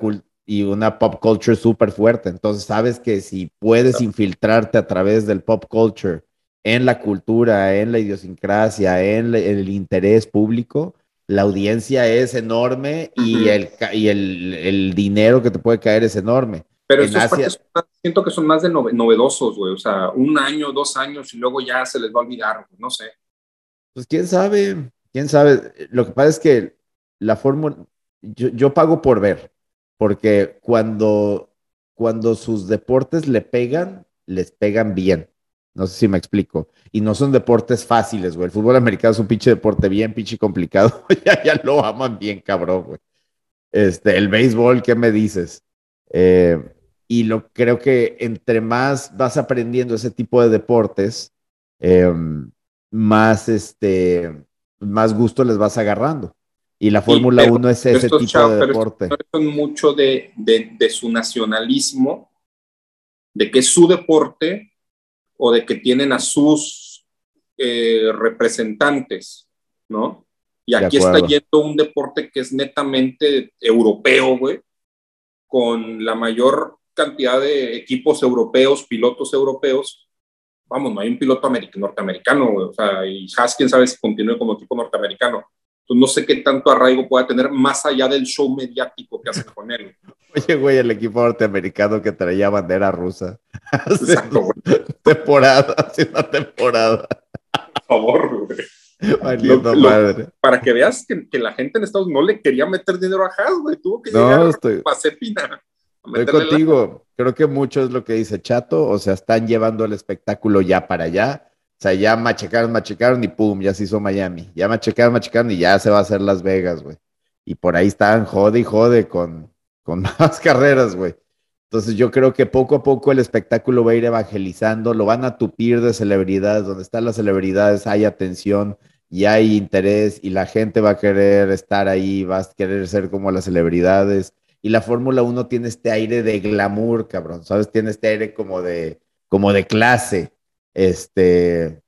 y una pop culture súper fuerte. Entonces, sabes que si puedes infiltrarte a través del pop culture en la cultura, en la idiosincrasia, en el interés público, la audiencia es enorme y, el, y el, dinero que te puede caer es enorme. Pero esos Asia... siento que son más de novedosos, güey. O sea, un año, dos años y luego ya se les va a olvidar, no sé. Pues quién sabe, quién sabe. Lo que pasa es que la fórmula, yo, yo, pago por ver, porque cuando, cuando sus deportes le pegan, les pegan bien. No sé si me explico. Y no son deportes fáciles, güey. El fútbol americano es un pinche deporte bien, pinche complicado. ya, ya lo aman bien, cabrón, güey. Este, el béisbol, ¿qué me dices? Eh, y lo creo que entre más vas aprendiendo ese tipo de deportes, em, más este, más gusto les vas agarrando. Y la Fórmula 1 es ese tipo de deporte. Son mucho de, de, de su nacionalismo, de que es su deporte o de que tienen a sus eh, representantes, ¿no? Y aquí está yendo un deporte que es netamente europeo, güey, con la mayor cantidad de equipos europeos, pilotos europeos. Vamos, no hay un piloto norteamericano, güey, o sea, y quién sabe si continúe como equipo norteamericano. Entonces, no sé qué tanto arraigo pueda tener más allá del show mediático que hacen con él. Oye, güey, el equipo norteamericano que traía bandera rusa. Exacto, güey. Temporada, hace una temporada. Por favor, güey. madre. Para que veas que, la gente en Estados Unidos no le quería meter dinero a Haas, güey. Tuvo que no, llegar estoy, a Cepina. Estoy contigo. Creo que mucho es lo que dice Chato. O sea, están llevando el espectáculo ya para allá o sea, ya machecaron, machecaron y pum, ya se hizo Miami. Ya machecaron, machecaron y ya se va a hacer Las Vegas, güey. Y por ahí están jode y jode con, con más carreras, güey. Entonces yo creo que poco a poco el espectáculo va a ir evangelizando, lo van a tupir de celebridades, donde están las celebridades hay atención y hay interés y la gente va a querer estar ahí, va a querer ser como las celebridades. Y la Fórmula 1 tiene este aire de glamour, cabrón, ¿sabes? Tiene este aire como de, como de clase este,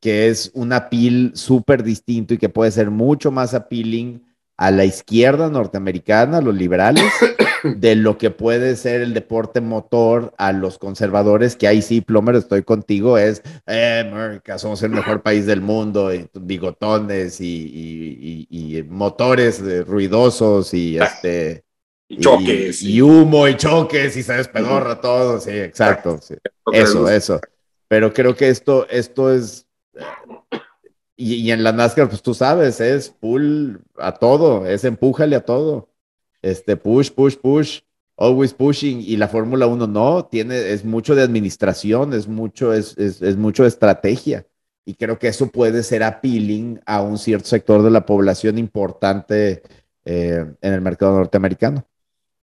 que es un appeal súper distinto y que puede ser mucho más appealing a la izquierda norteamericana, a los liberales, de lo que puede ser el deporte motor a los conservadores, que ahí sí, Plomer, estoy contigo, es, eh, América, somos el mejor país del mundo, y bigotones y, motores ruidosos y este... Y choques. Y, humo y choques y se despedorra todo, sí, exacto. Eso, eso. Pero creo que esto, esto es, y, en la NASCAR, pues tú sabes, es pull a todo, es empújale a todo. Este push, push, push. always pushing y la Fórmula 1 no, tiene, es mucho de administración, es mucho, es, es, es, mucho de estrategia. Y creo que eso puede ser appealing a un cierto sector de la población importante eh, en el mercado norteamericano.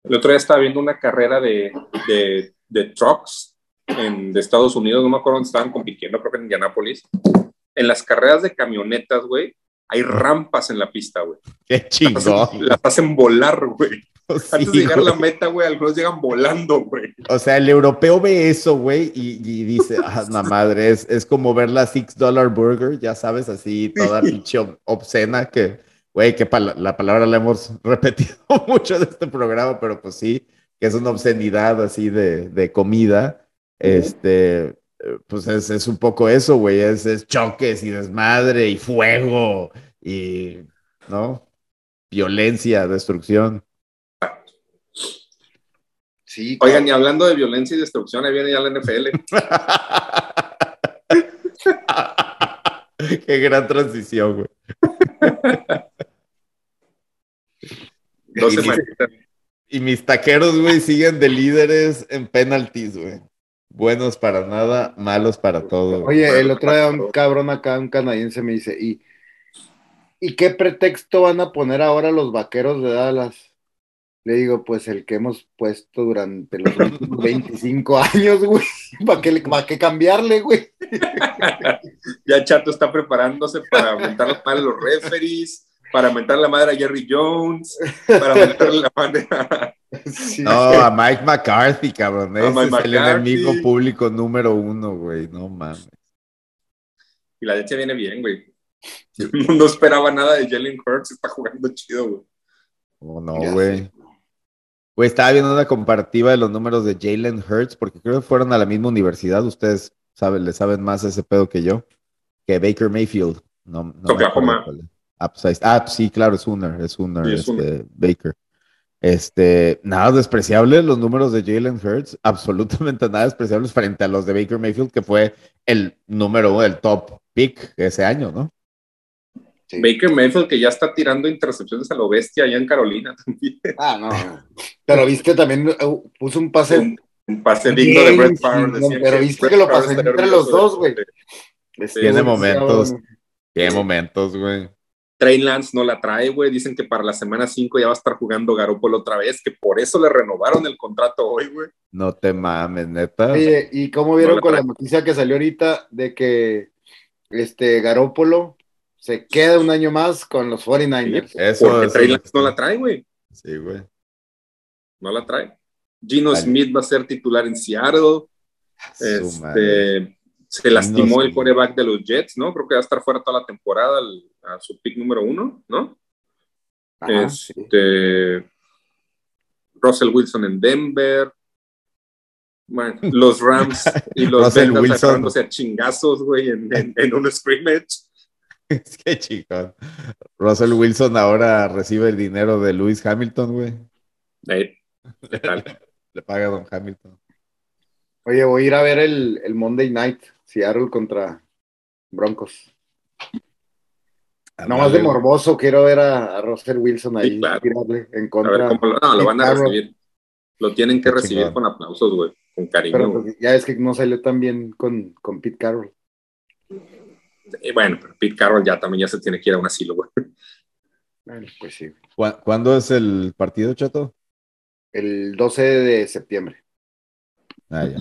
El otro día estaba viendo una carrera de, de, de trucks en, de Estados Unidos, no me acuerdo dónde estaban compitiendo, creo que en Indianápolis. En las carreras de camionetas, güey, hay rampas en la pista, güey. Qué chingón. Las hacen, las hacen volar, güey. Sí, Antes de llegar güey. a la meta, güey, algunos llegan volando, güey. O sea, el europeo ve eso, güey, y, y, dice, ah, la madre, es, es, como ver la Six Dollar Burger, ya sabes, así, toda pinche obscena, que, güey, que pal la palabra la hemos repetido mucho de este programa, pero pues sí, que es una obscenidad así de, de comida. Este, pues es, es, un poco eso, güey, es, es choques y desmadre y fuego y, ¿no? Violencia, destrucción. Sí, claro. Oigan, y hablando de violencia y destrucción, ahí viene ya la NFL. Qué gran transición, güey. y, y mis taqueros, güey, siguen de líderes en penalties, güey. Buenos para nada, malos para todo. Oye, el otro día un cabrón acá, un canadiense me dice, ¿y, ¿y qué pretexto van a poner ahora los vaqueros de Dallas? Le digo, pues el que hemos puesto durante los últimos 25 años, güey. ¿Para qué, ¿Para qué cambiarle, güey? ya Chato está preparándose para aumentar a los referees, para aumentar la madre a Jerry Jones, para aumentar la madre a... Sí, no, a Mike McCarthy, cabrón. Ese Mike es McCarthy. el enemigo público número uno, güey. No mames. Y la leche viene bien, güey. Sí. No esperaba nada de Jalen Hurts, está jugando chido, güey. Oh, no, güey. Güey, estaba viendo una comparativa de los números de Jalen Hurts, porque creo que fueron a la misma universidad. Ustedes saben, le saben más ese pedo que yo, que Baker Mayfield. No, no Oklahoma. Ah, pues, ah, sí, claro, es Uner, es Uner, sí, es este, Baker. Este, nada despreciable los números de Jalen Hurts, absolutamente nada despreciables frente a los de Baker Mayfield, que fue el número uno, el top pick ese año, ¿no? Sí. Baker Mayfield que ya está tirando intercepciones a lo bestia allá en Carolina también. Ah, no. Pero viste también uh, puso un pase. Un, un pase digno de Brett Favre. No, pero viste Brett que lo pasé entre los dos, güey. Tiene momentos. Tiene momentos, güey. Trey Lance no la trae, güey. Dicen que para la semana 5 ya va a estar jugando Garoppolo otra vez, que por eso le renovaron el contrato hoy, güey. No te mames, neta. Oye, ¿y cómo vieron no con la noticia que salió ahorita de que este Garoppolo se queda un año más con los 49ers? Sí, eso, Porque Trey Lance no la trae, güey. Sí, güey. No la trae. Gino Ay. Smith va a ser titular en Seattle. Este, se lastimó el coreback de los Jets, ¿no? Creo que va a estar fuera toda la temporada a su pick número uno, ¿no? Ajá, este, sí. Russell Wilson en Denver. Bueno, los Rams y los Bengals sacándose a chingazos, güey, en, en, en, un scrimmage. Es que chico. Russell Wilson ahora recibe el dinero de Lewis Hamilton, güey. Hey, ¿Qué tal? Le paga a Don Hamilton. Oye, voy a ir a ver el, el Monday Night, Seattle contra Broncos. No más de morboso, quiero ver a, a Russell Wilson ahí Sí, claro. en contra. A ver cómo lo, no, lo van a recibir. Lo tienen que recibir con aplausos, güey. Con cariño. Pero pues, ya es que no salió tan bien con, con Pete Carroll. Y bueno, pero Pete Carroll ya también ya se tiene que ir a un asilo, güey. Bueno, pues sí. ¿Cu ¿Cuándo es el partido, Chato? El 12 de septiembre. Ah, ya.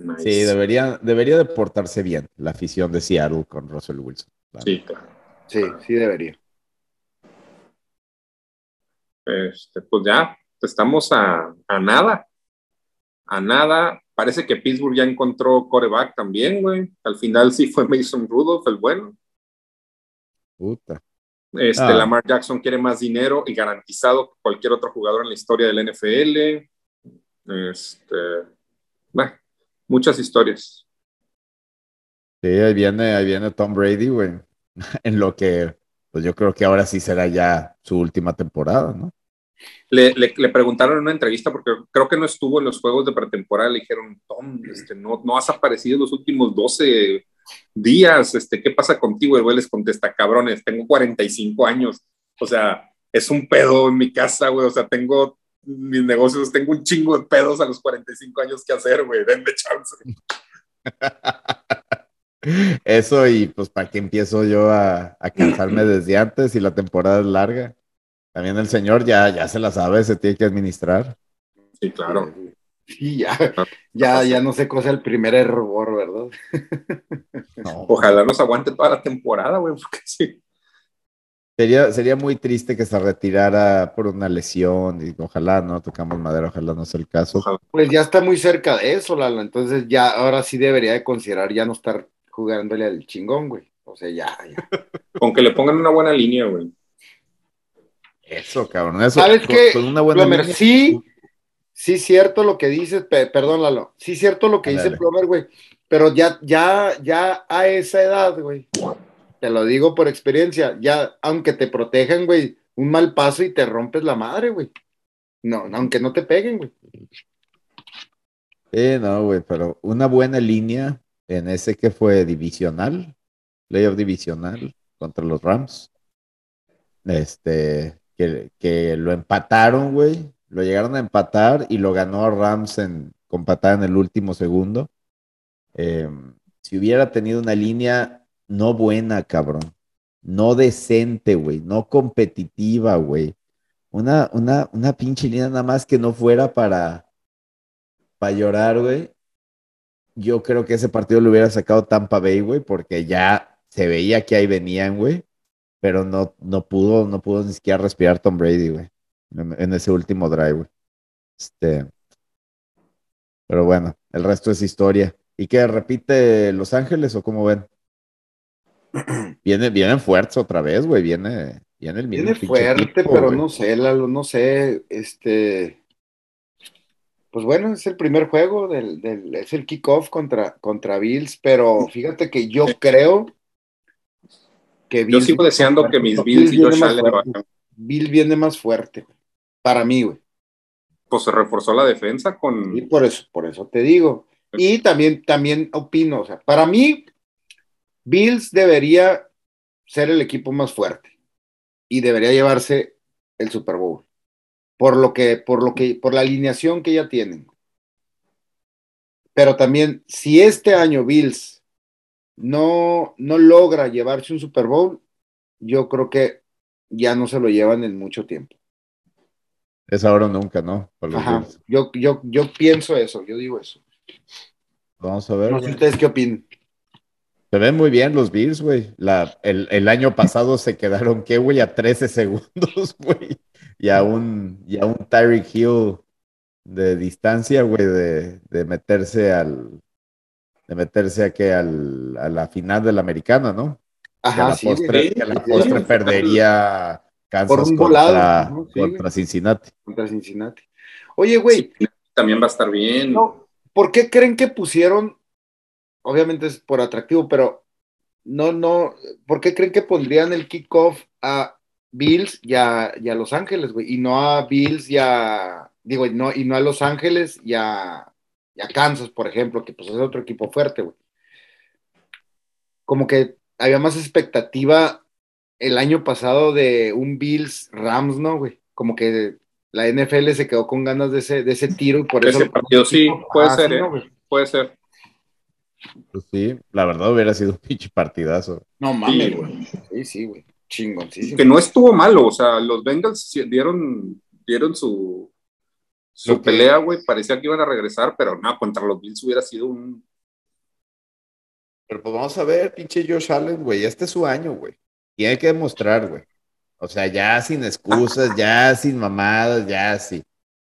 Nice. Sí, debería, debería de portarse bien la afición de Seattle con Russell Wilson. Claro. Sí, claro. Sí, sí debería. Este, pues ya, estamos a, a nada. A nada. Parece que Pittsburgh ya encontró coreback también, güey. Al final sí fue Mason Rudolph el bueno. Puta. Este, Ah. Lamar Jackson quiere más dinero y garantizado que cualquier otro jugador en la historia del NFL. Este, bueno, muchas historias. Sí, ahí viene, ahí viene Tom Brady, güey. En lo que, pues yo creo que ahora sí será ya su última temporada, ¿no? Le, le, le, preguntaron en una entrevista, porque creo que no estuvo en los juegos de pretemporada, le dijeron, Tom, este, no, no has aparecido los últimos 12 días, este, ¿qué pasa contigo? El güey les contesta, cabrones, tengo 45 años, o sea, es un pedo en mi casa, güey, o sea, tengo mis negocios, tengo un chingo de pedos a los 45 años que hacer, güey, denme chance. Eso y pues para qué empiezo yo a, a cansarme desde antes y la temporada es larga. También el señor ya, ya se la sabe, se tiene que administrar. Sí, claro. Sí, ya, ya, ya no sé cosa el primer error, ¿verdad? No. Ojalá nos aguante toda la temporada, güey, porque sí. Sería, sería muy triste que se retirara por una lesión y ojalá no tocamos madera, ojalá no sea el caso. Ojalá. Pues ya está muy cerca de eso, Lalo. Entonces ya, ahora sí debería de considerar ya no estar jugándole al chingón, güey. O sea, ya, ya. Con que le pongan una buena línea, güey. Eso, cabrón. Eso, ¿Sabes con- qué, con una buena Plomer? línea- Sí, sí cierto lo que dices, pe- perdón, Lalo. Sí cierto lo que dice. Plomer, güey. Pero ya, ya, ya a esa edad, güey. Te lo digo por experiencia. Ya, aunque te protejan, güey, un mal paso y te rompes la madre, güey. No, aunque no te peguen, güey. Sí, no, güey, pero una buena línea en ese que fue divisional, playoff divisional contra los Rams. Este, que, que lo empataron, güey. Lo llegaron a empatar y lo ganó a Rams en, con patada en el último segundo. Eh, si hubiera tenido una línea no buena, cabrón. No decente, güey. No competitiva, güey. Una, una, una pinche línea nada más que no fuera para, para llorar, güey. Yo creo que ese partido lo hubiera sacado Tampa Bay, güey, porque ya se veía que ahí venían, güey. Pero no, no pudo, no pudo ni siquiera respirar Tom Brady, güey. En, en ese último drive, güey. Este. Pero bueno, el resto es historia. ¿Y qué repite Los Ángeles o cómo ven? Viene, vienen fuertes otra vez, güey. Viene, viene el mismo Viene fuerte, pero no sé, Lalo, no sé, este, pues bueno, es el primer juego del, del- es el kickoff contra, contra Bills, pero fíjate que yo creo que Yo sigo deseando que mis Bills y viene Josh más Allen fuerte. Bills viene más fuerte, güey, para mí, güey, Pues se reforzó la defensa con. y por eso, por eso te digo, y también, también opino, o sea, para mí, Bills debería ser el equipo más fuerte y debería llevarse el Super Bowl. Por lo que, por lo que, por la alineación que ya tienen. Pero también, si este año Bills no, no logra llevarse un Super Bowl, yo creo que ya no se lo llevan en mucho tiempo. Es ahora o nunca, ¿no? Ajá. Yo, yo, yo pienso eso, yo digo eso. Vamos a ver. No sé ustedes qué opinan. Se ven muy bien los Bills, güey. La, el, el año pasado se quedaron, ¿qué, güey? A 13 segundos, güey. Y a un, y a un Tyreek Hill de distancia, güey, de, de meterse al. De meterse a que al, a la final de la americana, ¿no? que a Ajá, la sí, postre, que a la Sí, postre perdería Kansas Por un contra, volado, ¿no? Sí, contra. Cincinnati. contra Cincinnati. Oye, güey, También va a estar bien. No, ¿por qué creen que pusieron, obviamente es por atractivo, pero no, no, ¿por qué creen que pondrían el kickoff a Bills y a, y a Los Ángeles, güey? Y no a Bills y a, digo, y no, y no a Los Ángeles y a, y a Kansas, por ejemplo, que pues es otro equipo fuerte, güey. Como que había más expectativa el año pasado de un Bills Rams, ¿no, güey? Como que la NFL se quedó con ganas de ese, de ese tiro y por De eso. ese partido, sí, puede Ah, ser, ¿eh? ¿no, güey? Puede ser. Pues sí, la verdad hubiera sido un pinche partidazo. No mames, Sí. güey. Sí, sí, güey. Chingoncísimo. Que no estuvo malo. O sea, los Bengals dieron, dieron su, su pelea, güey. Parecía que iban a regresar, pero no, contra los Bills hubiera sido un. Pero pues vamos a ver, pinche Josh Allen, güey. Este es su año, güey. Tiene que demostrar, güey. O sea, ya sin excusas, ya sin mamadas, ya así.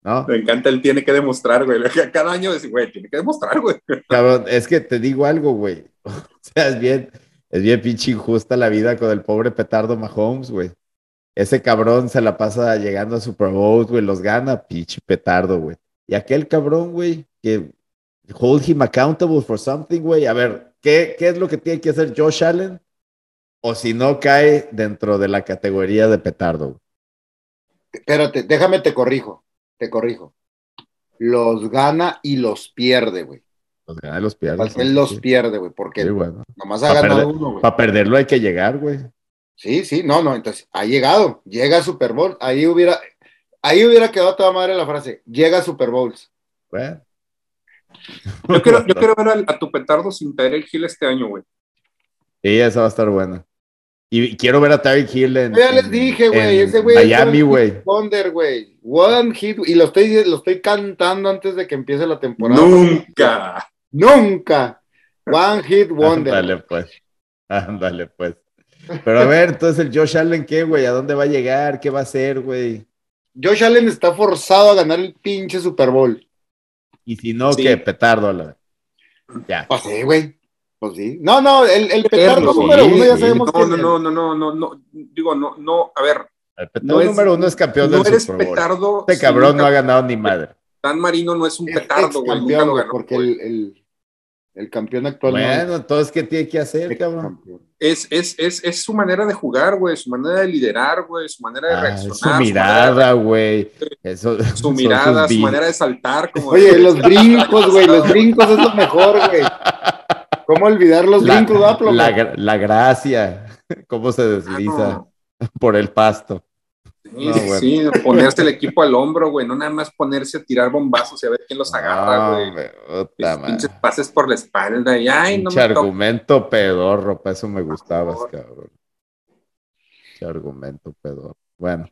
¿No? Me encanta, él tiene que demostrar, güey. Cada año decir, güey, tiene que demostrar, güey. Cabrón, es que te digo algo, güey. O sea, es bien, es bien pinche injusta la vida con el pobre petardo Mahomes, güey. Ese cabrón se la pasa llegando a Super Bowl, güey, los gana, pinche petardo, güey. Y aquel cabrón, güey, que hold him accountable for something, güey. A ver, ¿qué, ¿qué es lo que tiene que hacer Josh Allen? O si no cae dentro de la categoría de petardo, güey. Espérate, déjame te corrijo. Te corrijo. Los gana y los pierde, güey. Los gana y los pierde. Él los pierde, güey, porque Sí, bueno. nomás ha Pa' ganado perder- uno, güey. Para perderlo hay que llegar, güey. Sí, sí, no, no, entonces ha llegado, llega a Super Bowl, ahí hubiera, ahí hubiera quedado toda madre la frase, llega a Super Bowls. Bueno. Yo quiero, yo quiero ver a, a tu petardo sin Tyreek Hill este año, güey. Sí, esa va a estar buena. Y quiero ver a Tyreek Hill en, ya les dije, güey, ese güey. Miami, One güey. Hit Wonder, güey. One hit, y lo estoy, lo estoy cantando antes de que empiece la temporada. Nunca. Nunca. One Hit Wonder. Ándale, pues. Ándale, pues. Pero a ver, entonces el Josh Allen, ¿qué, güey? ¿A dónde va a llegar? ¿Qué va a hacer, güey? Josh Allen está forzado a ganar el pinche Super Bowl. Y si no, Sí. ¿qué? Petardo. la- Ya. Pues sí, güey. Pues sí. No, no, el, el petardo Eterno, número sí, uno ya sí. sabemos No, no, no, no, no, no, no, digo, no, no, a ver, El petardo No es- número uno es campeón no del eres Super Bowl. petardo. Este cabrón nunca- no ha ganado ni madre. Dan Marino no es un petardo, güey, nunca lo ganó. porque el, el, el campeón actual no Bueno, entonces, ¿qué tiene que es hacer, cabrón? Es, es, es, es su manera de jugar, güey, su manera de liderar, güey, su manera de Ah, reaccionar. su mirada, güey. Eso- Su, son mirada, su manera de saltar. Como Oye, de- los brincos, güey, los brincos es lo mejor, güey. ¿Cómo olvidar los La, brincos, va, plomo? la, gra- la gracia, cómo se Ah, desliza no. por el pasto. Sí, No, sí, bueno. sí, ponerse el equipo al hombro, güey, no nada más ponerse a tirar bombazos y a ver quién los agarra, No, güey. pinches pases por la espalda y ay, no Pinche me argumento pedorro, para eso me gustabas, cabrón. Pinche argumento pedorro. Bueno,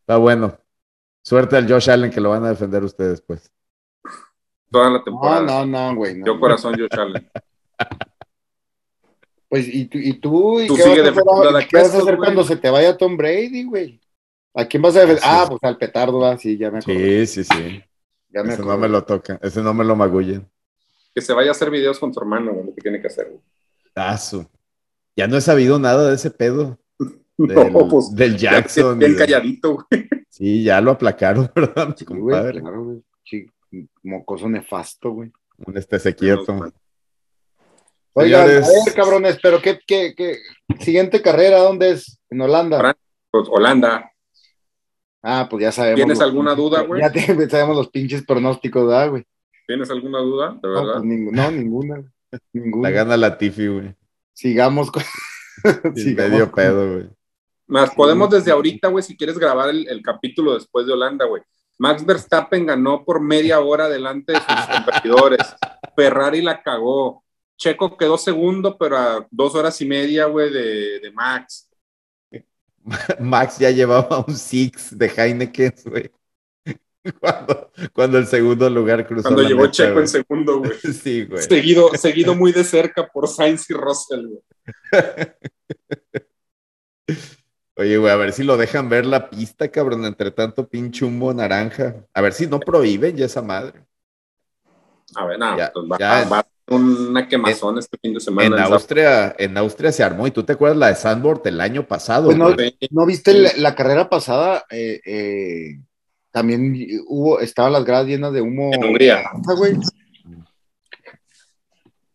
está bueno. Suerte al Josh Allen que lo van a defender ustedes, pues. toda la temporada. no, no, güey. no. Yo corazón, yo Allen. Pues, ¿y tú? ¿Y, tú, ¿Y Tú qué, vas a hacer, defendiendo a Dak qué vas a Prescott, hacer güey. cuando se te vaya Tom Brady, güey? ¿A quién vas a defender? Sí. Ah, pues al petardo, va, sí, ya me acuerdo. Sí, sí, sí. ya me Ese acuerdo. no me lo toca, ese no me lo magullen. Que se vaya a hacer videos con su hermano, güey, lo que tiene que hacer. güey. Tazo. Ya no he sabido nada de ese pedo. Del, No, pues, del Jackson. Bien calladito, güey. Sí, ya lo aplacaron, ¿verdad, Sí, güey, compadre? claro, güey. Sí, mocoso nefasto, güey. Un este quieto. Mal. Oigan, Señores. a ver, cabrones, pero ¿qué, qué, qué? Siguiente carrera, ¿dónde es? En Holanda. Pues, Holanda, Ah, pues ya sabemos. ¿Tienes alguna pinches- duda, güey? Ya te- sabemos los pinches pronósticos, ¿verdad, güey? ¿tienes alguna duda? De No, verdad. pues, ningú- no, ninguna. Ninguna. La gana la Tiffy, güey. Sigamos con. Sigamos medio con- pedo, güey. Más, podemos desde ahorita, güey, si quieres grabar el, el capítulo después de Holanda, güey. Max Verstappen ganó por media hora delante de sus competidores. Ferrari la cagó. Checo quedó segundo, pero a dos horas y media, güey, de, de Max. Max ya llevaba un Six de Heineken, güey. Cuando, cuando el segundo lugar cruzó. Cuando la llegó meta, Checo en segundo, güey. Sí, güey. Seguido, seguido muy de cerca por Sainz y Russell, güey. Oye, güey, a ver si lo dejan ver la pista, cabrón, entre tanto pinche humo naranja. A ver si no prohíben ya esa madre. A ver, nada, pues va, va una quemazón este fin de semana. En. Austria, en Austria se armó, y tú te acuerdas la de Sandboard el año pasado, Pues no, viste la, la carrera pasada? Eh, eh, también hubo, estaban las gradas llenas de humo. En Hungría. Güey.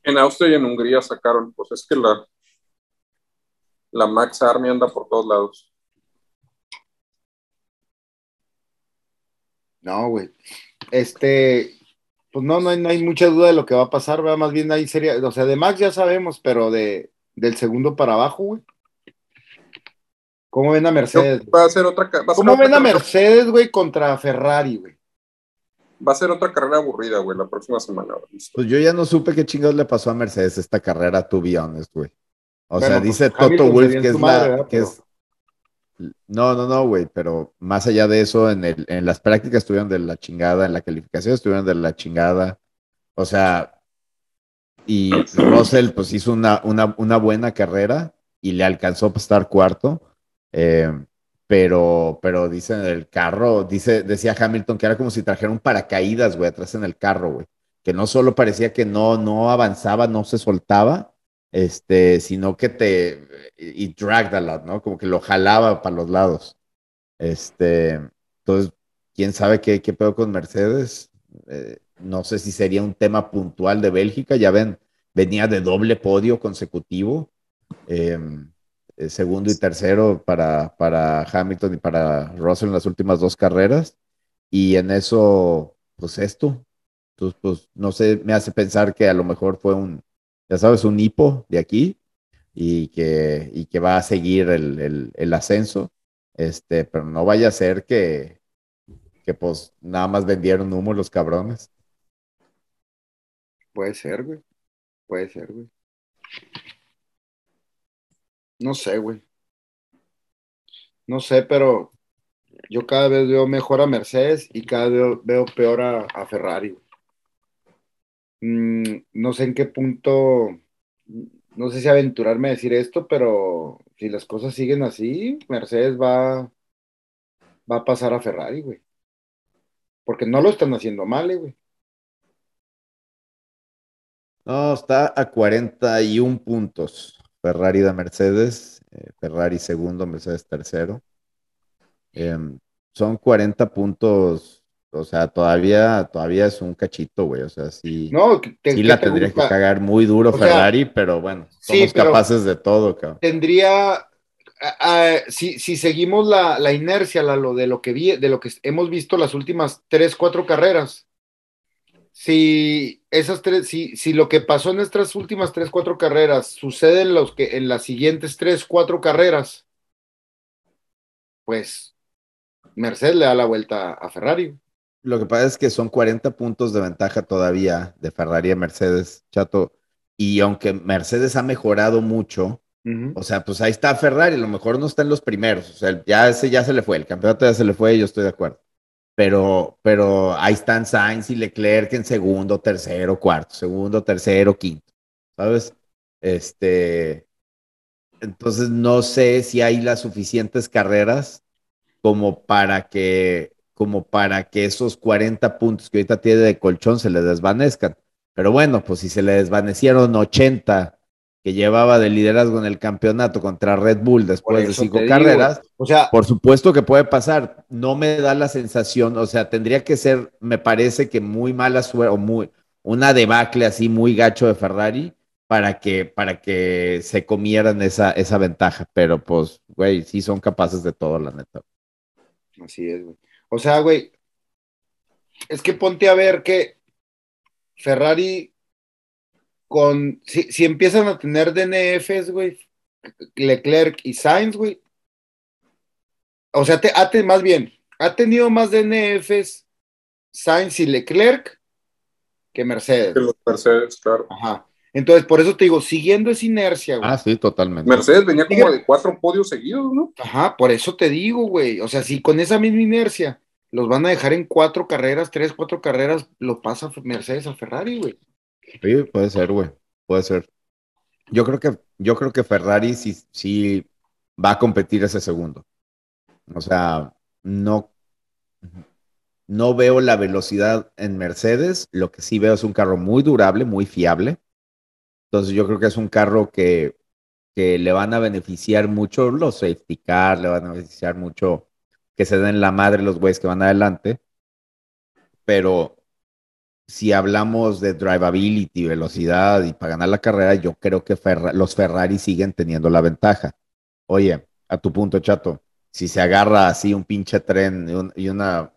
En Austria y en Hungría sacaron, pues es que la, la Max Army anda por todos lados. No, güey. Este, pues no, no hay, no hay mucha duda de lo que va a pasar, ¿verdad? Más bien ahí sería, o sea, de Max ya sabemos, pero de, del segundo para abajo, güey. ¿Cómo ven a Mercedes? Va a ser otra, ca- va a ser ¿Cómo otra ven a Mercedes, güey, contra Ferrari, güey? Va a ser otra carrera aburrida, güey, la próxima semana. güey. Pues yo ya no supe qué chingados le pasó a Mercedes esta carrera, to be honest, güey. O Bueno, sea, pues, dice Toto Wolf que es madre, la. ¿verdad? Que es... No, no, no, güey, pero más allá de eso, en, el, en las prácticas estuvieron de la chingada, en la calificación estuvieron de la chingada. O sea, y Russell pues hizo una, una, una buena carrera y le alcanzó para estar cuarto. eh, pero, pero dice el carro, dice, decía Hamilton que era como si trajera un paracaídas, güey, atrás en el carro, güey. Que no solo parecía que no, no avanzaba, no se soltaba, este, sino que te, y dragged a lot, ¿no? Como que lo jalaba para los lados. Este, entonces, quién sabe qué, qué pedo con Mercedes. Eh, no sé si sería un tema puntual de Bélgica, ya ven, venía de doble podio consecutivo. Eh, eh, segundo y tercero para, para Hamilton y para Russell en las últimas dos carreras. Y en eso, pues esto. Entonces, pues no sé, me hace pensar que a lo mejor fue un, ya sabes, un hipo de aquí y que, y que va a seguir el, el- ascenso. Este, pero no vaya a ser que, que pues nada más vendieron humo los cabrones. Puede ser, güey. Puede ser, güey. No sé, güey. No sé, pero yo cada vez veo mejor a Mercedes y cada vez veo peor a, Ferrari. Mm, no sé en qué punto, no sé si aventurarme a decir esto, pero si las cosas siguen así, Mercedes va, va a pasar a Ferrari, güey. Porque no lo están haciendo mal, eh, güey. No, está a 41 puntos. Ferrari de Mercedes, eh, Ferrari segundo, Mercedes tercero. Em, son 40 puntos, o sea, todavía, todavía es un cachito, güey. O sea, sí, no, sí la tendría que cagar muy duro Ferrari, pero bueno, somos capaces de todo, cabrón. Tendría, si, si, seguimos la, la inercia, la, lo de lo que vi, de lo que hemos visto las últimas tres, cuatro carreras, si esas tres, si, si lo que pasó en estas últimas tres, cuatro carreras sucede en, los que, en las siguientes tres, cuatro carreras, pues Mercedes le da la vuelta a Ferrari. Lo que pasa es que son 40 puntos de ventaja todavía de Ferrari a Mercedes, chato. Y aunque Mercedes ha mejorado mucho, o sea, pues ahí está Ferrari, a lo mejor no está en los primeros, o sea, ya ese ya se le fue, el campeonato ya se le fue, yo estoy de acuerdo pero, pero ahí están Sainz y Leclerc en segundo, tercero, cuarto, segundo, tercero, quinto, ¿sabes? Este, entonces no sé si hay las suficientes carreras como para que, como para que esos 40 puntos que ahorita tiene de colchón se le desvanezcan. Pero bueno, pues si se le desvanecieron 80 que llevaba de liderazgo en el campeonato contra Red Bull después de cinco carreras, o sea, por supuesto que puede pasar. No me da la sensación, o sea, tendría que ser, me parece que muy mala suerte o muy una debacle así muy gacho de Ferrari para que para que se comieran esa esa ventaja, pero pues güey, sí son capaces de todo, la neta. Así es, güey. O sea, güey, es que ponte a ver que Ferrari con, si, empiezan a tener DNFs, güey, Leclerc y Sainz, güey, o sea, te, más bien, ha tenido más DNFs Sainz y Leclerc que Mercedes. Que los Mercedes, claro. Ajá. Entonces, por eso te digo, siguiendo esa inercia, güey. Ah, sí, totalmente. Mercedes venía como de cuatro podios seguidos, ¿no? Ajá, por eso te digo, güey. O sea, si con esa misma inercia los van a dejar en cuatro carreras, tres, cuatro carreras, lo pasa Mercedes a Ferrari, güey. Sí, puede ser, güey. Puede ser. Yo creo que, yo creo que Ferrari sí, sí va a competir ese segundo. O sea, no, no veo la velocidad en Mercedes. Lo que sí veo es un carro muy durable, muy fiable. Entonces yo creo que es un carro que, que le van a beneficiar mucho los safety car, le van a beneficiar mucho que se den la madre los güeyes que van adelante. Pero si hablamos de drivability, velocidad y para ganar la carrera, yo creo que los Ferrari siguen teniendo la ventaja. Oye, a tu punto, chato, si se agarra así un pinche tren y, una,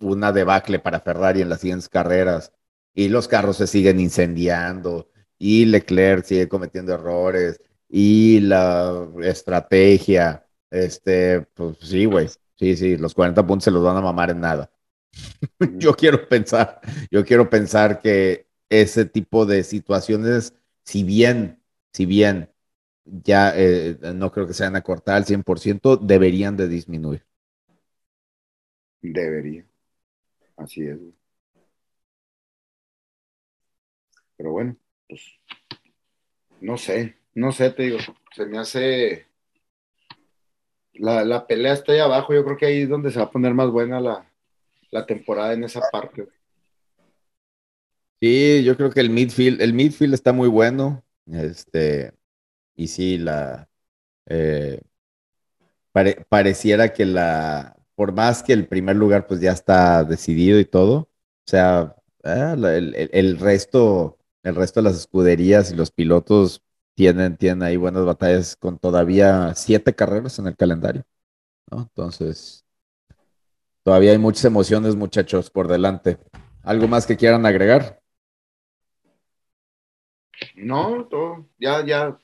una debacle para Ferrari en las siguientes carreras y los carros se siguen incendiando y Leclerc sigue cometiendo errores y la estrategia, este, pues sí, güey, sí, sí, los 40 puntos se los van a mamar en nada. yo quiero pensar, yo quiero pensar que ese tipo de situaciones, si bien, si bien ya eh, no creo que se van a cortar al 100%, deberían de disminuir. Debería. Así es. Pero bueno, pues no sé, no sé, te digo, se me hace la, la pelea está ahí abajo, yo creo que ahí es donde se va a poner más buena la, la temporada en esa parte. Sí, yo creo que el midfield, el midfield está muy bueno. Este, y sí, la eh, pareciera que la, por más que el primer lugar pues ya está decidido y todo, o sea, ah, el, resto, el resto de las escuderías y los pilotos tienen, tienen ahí buenas batallas con todavía siete carreras en el calendario, ¿no? Entonces, Todavía hay muchas emociones, muchachos, por delante. ¿Algo más que quieran agregar? No, todo, ya, ya,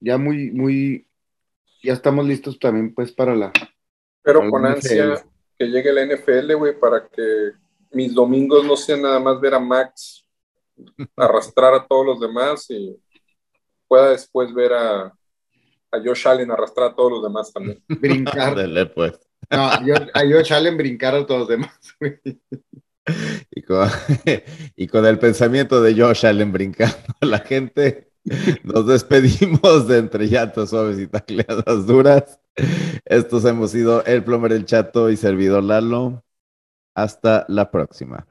ya muy, muy, ya estamos listos también, pues, para la. Pero con ansia, que llegue la NFL, güey, para que mis domingos no sean nada más ver a Max arrastrar a todos los demás y pueda después ver a, a Josh Allen arrastrar a todos los demás también. Brincar. Ándale, pues. No, yo, a Josh Allen brincar a todos los demás. Y con, y con el pensamiento de Josh Allen brincando a la gente, nos despedimos de entre llantas suaves y tacleadas duras. Estos hemos sido el plomer el chato y servidor Lalo. Hasta la próxima.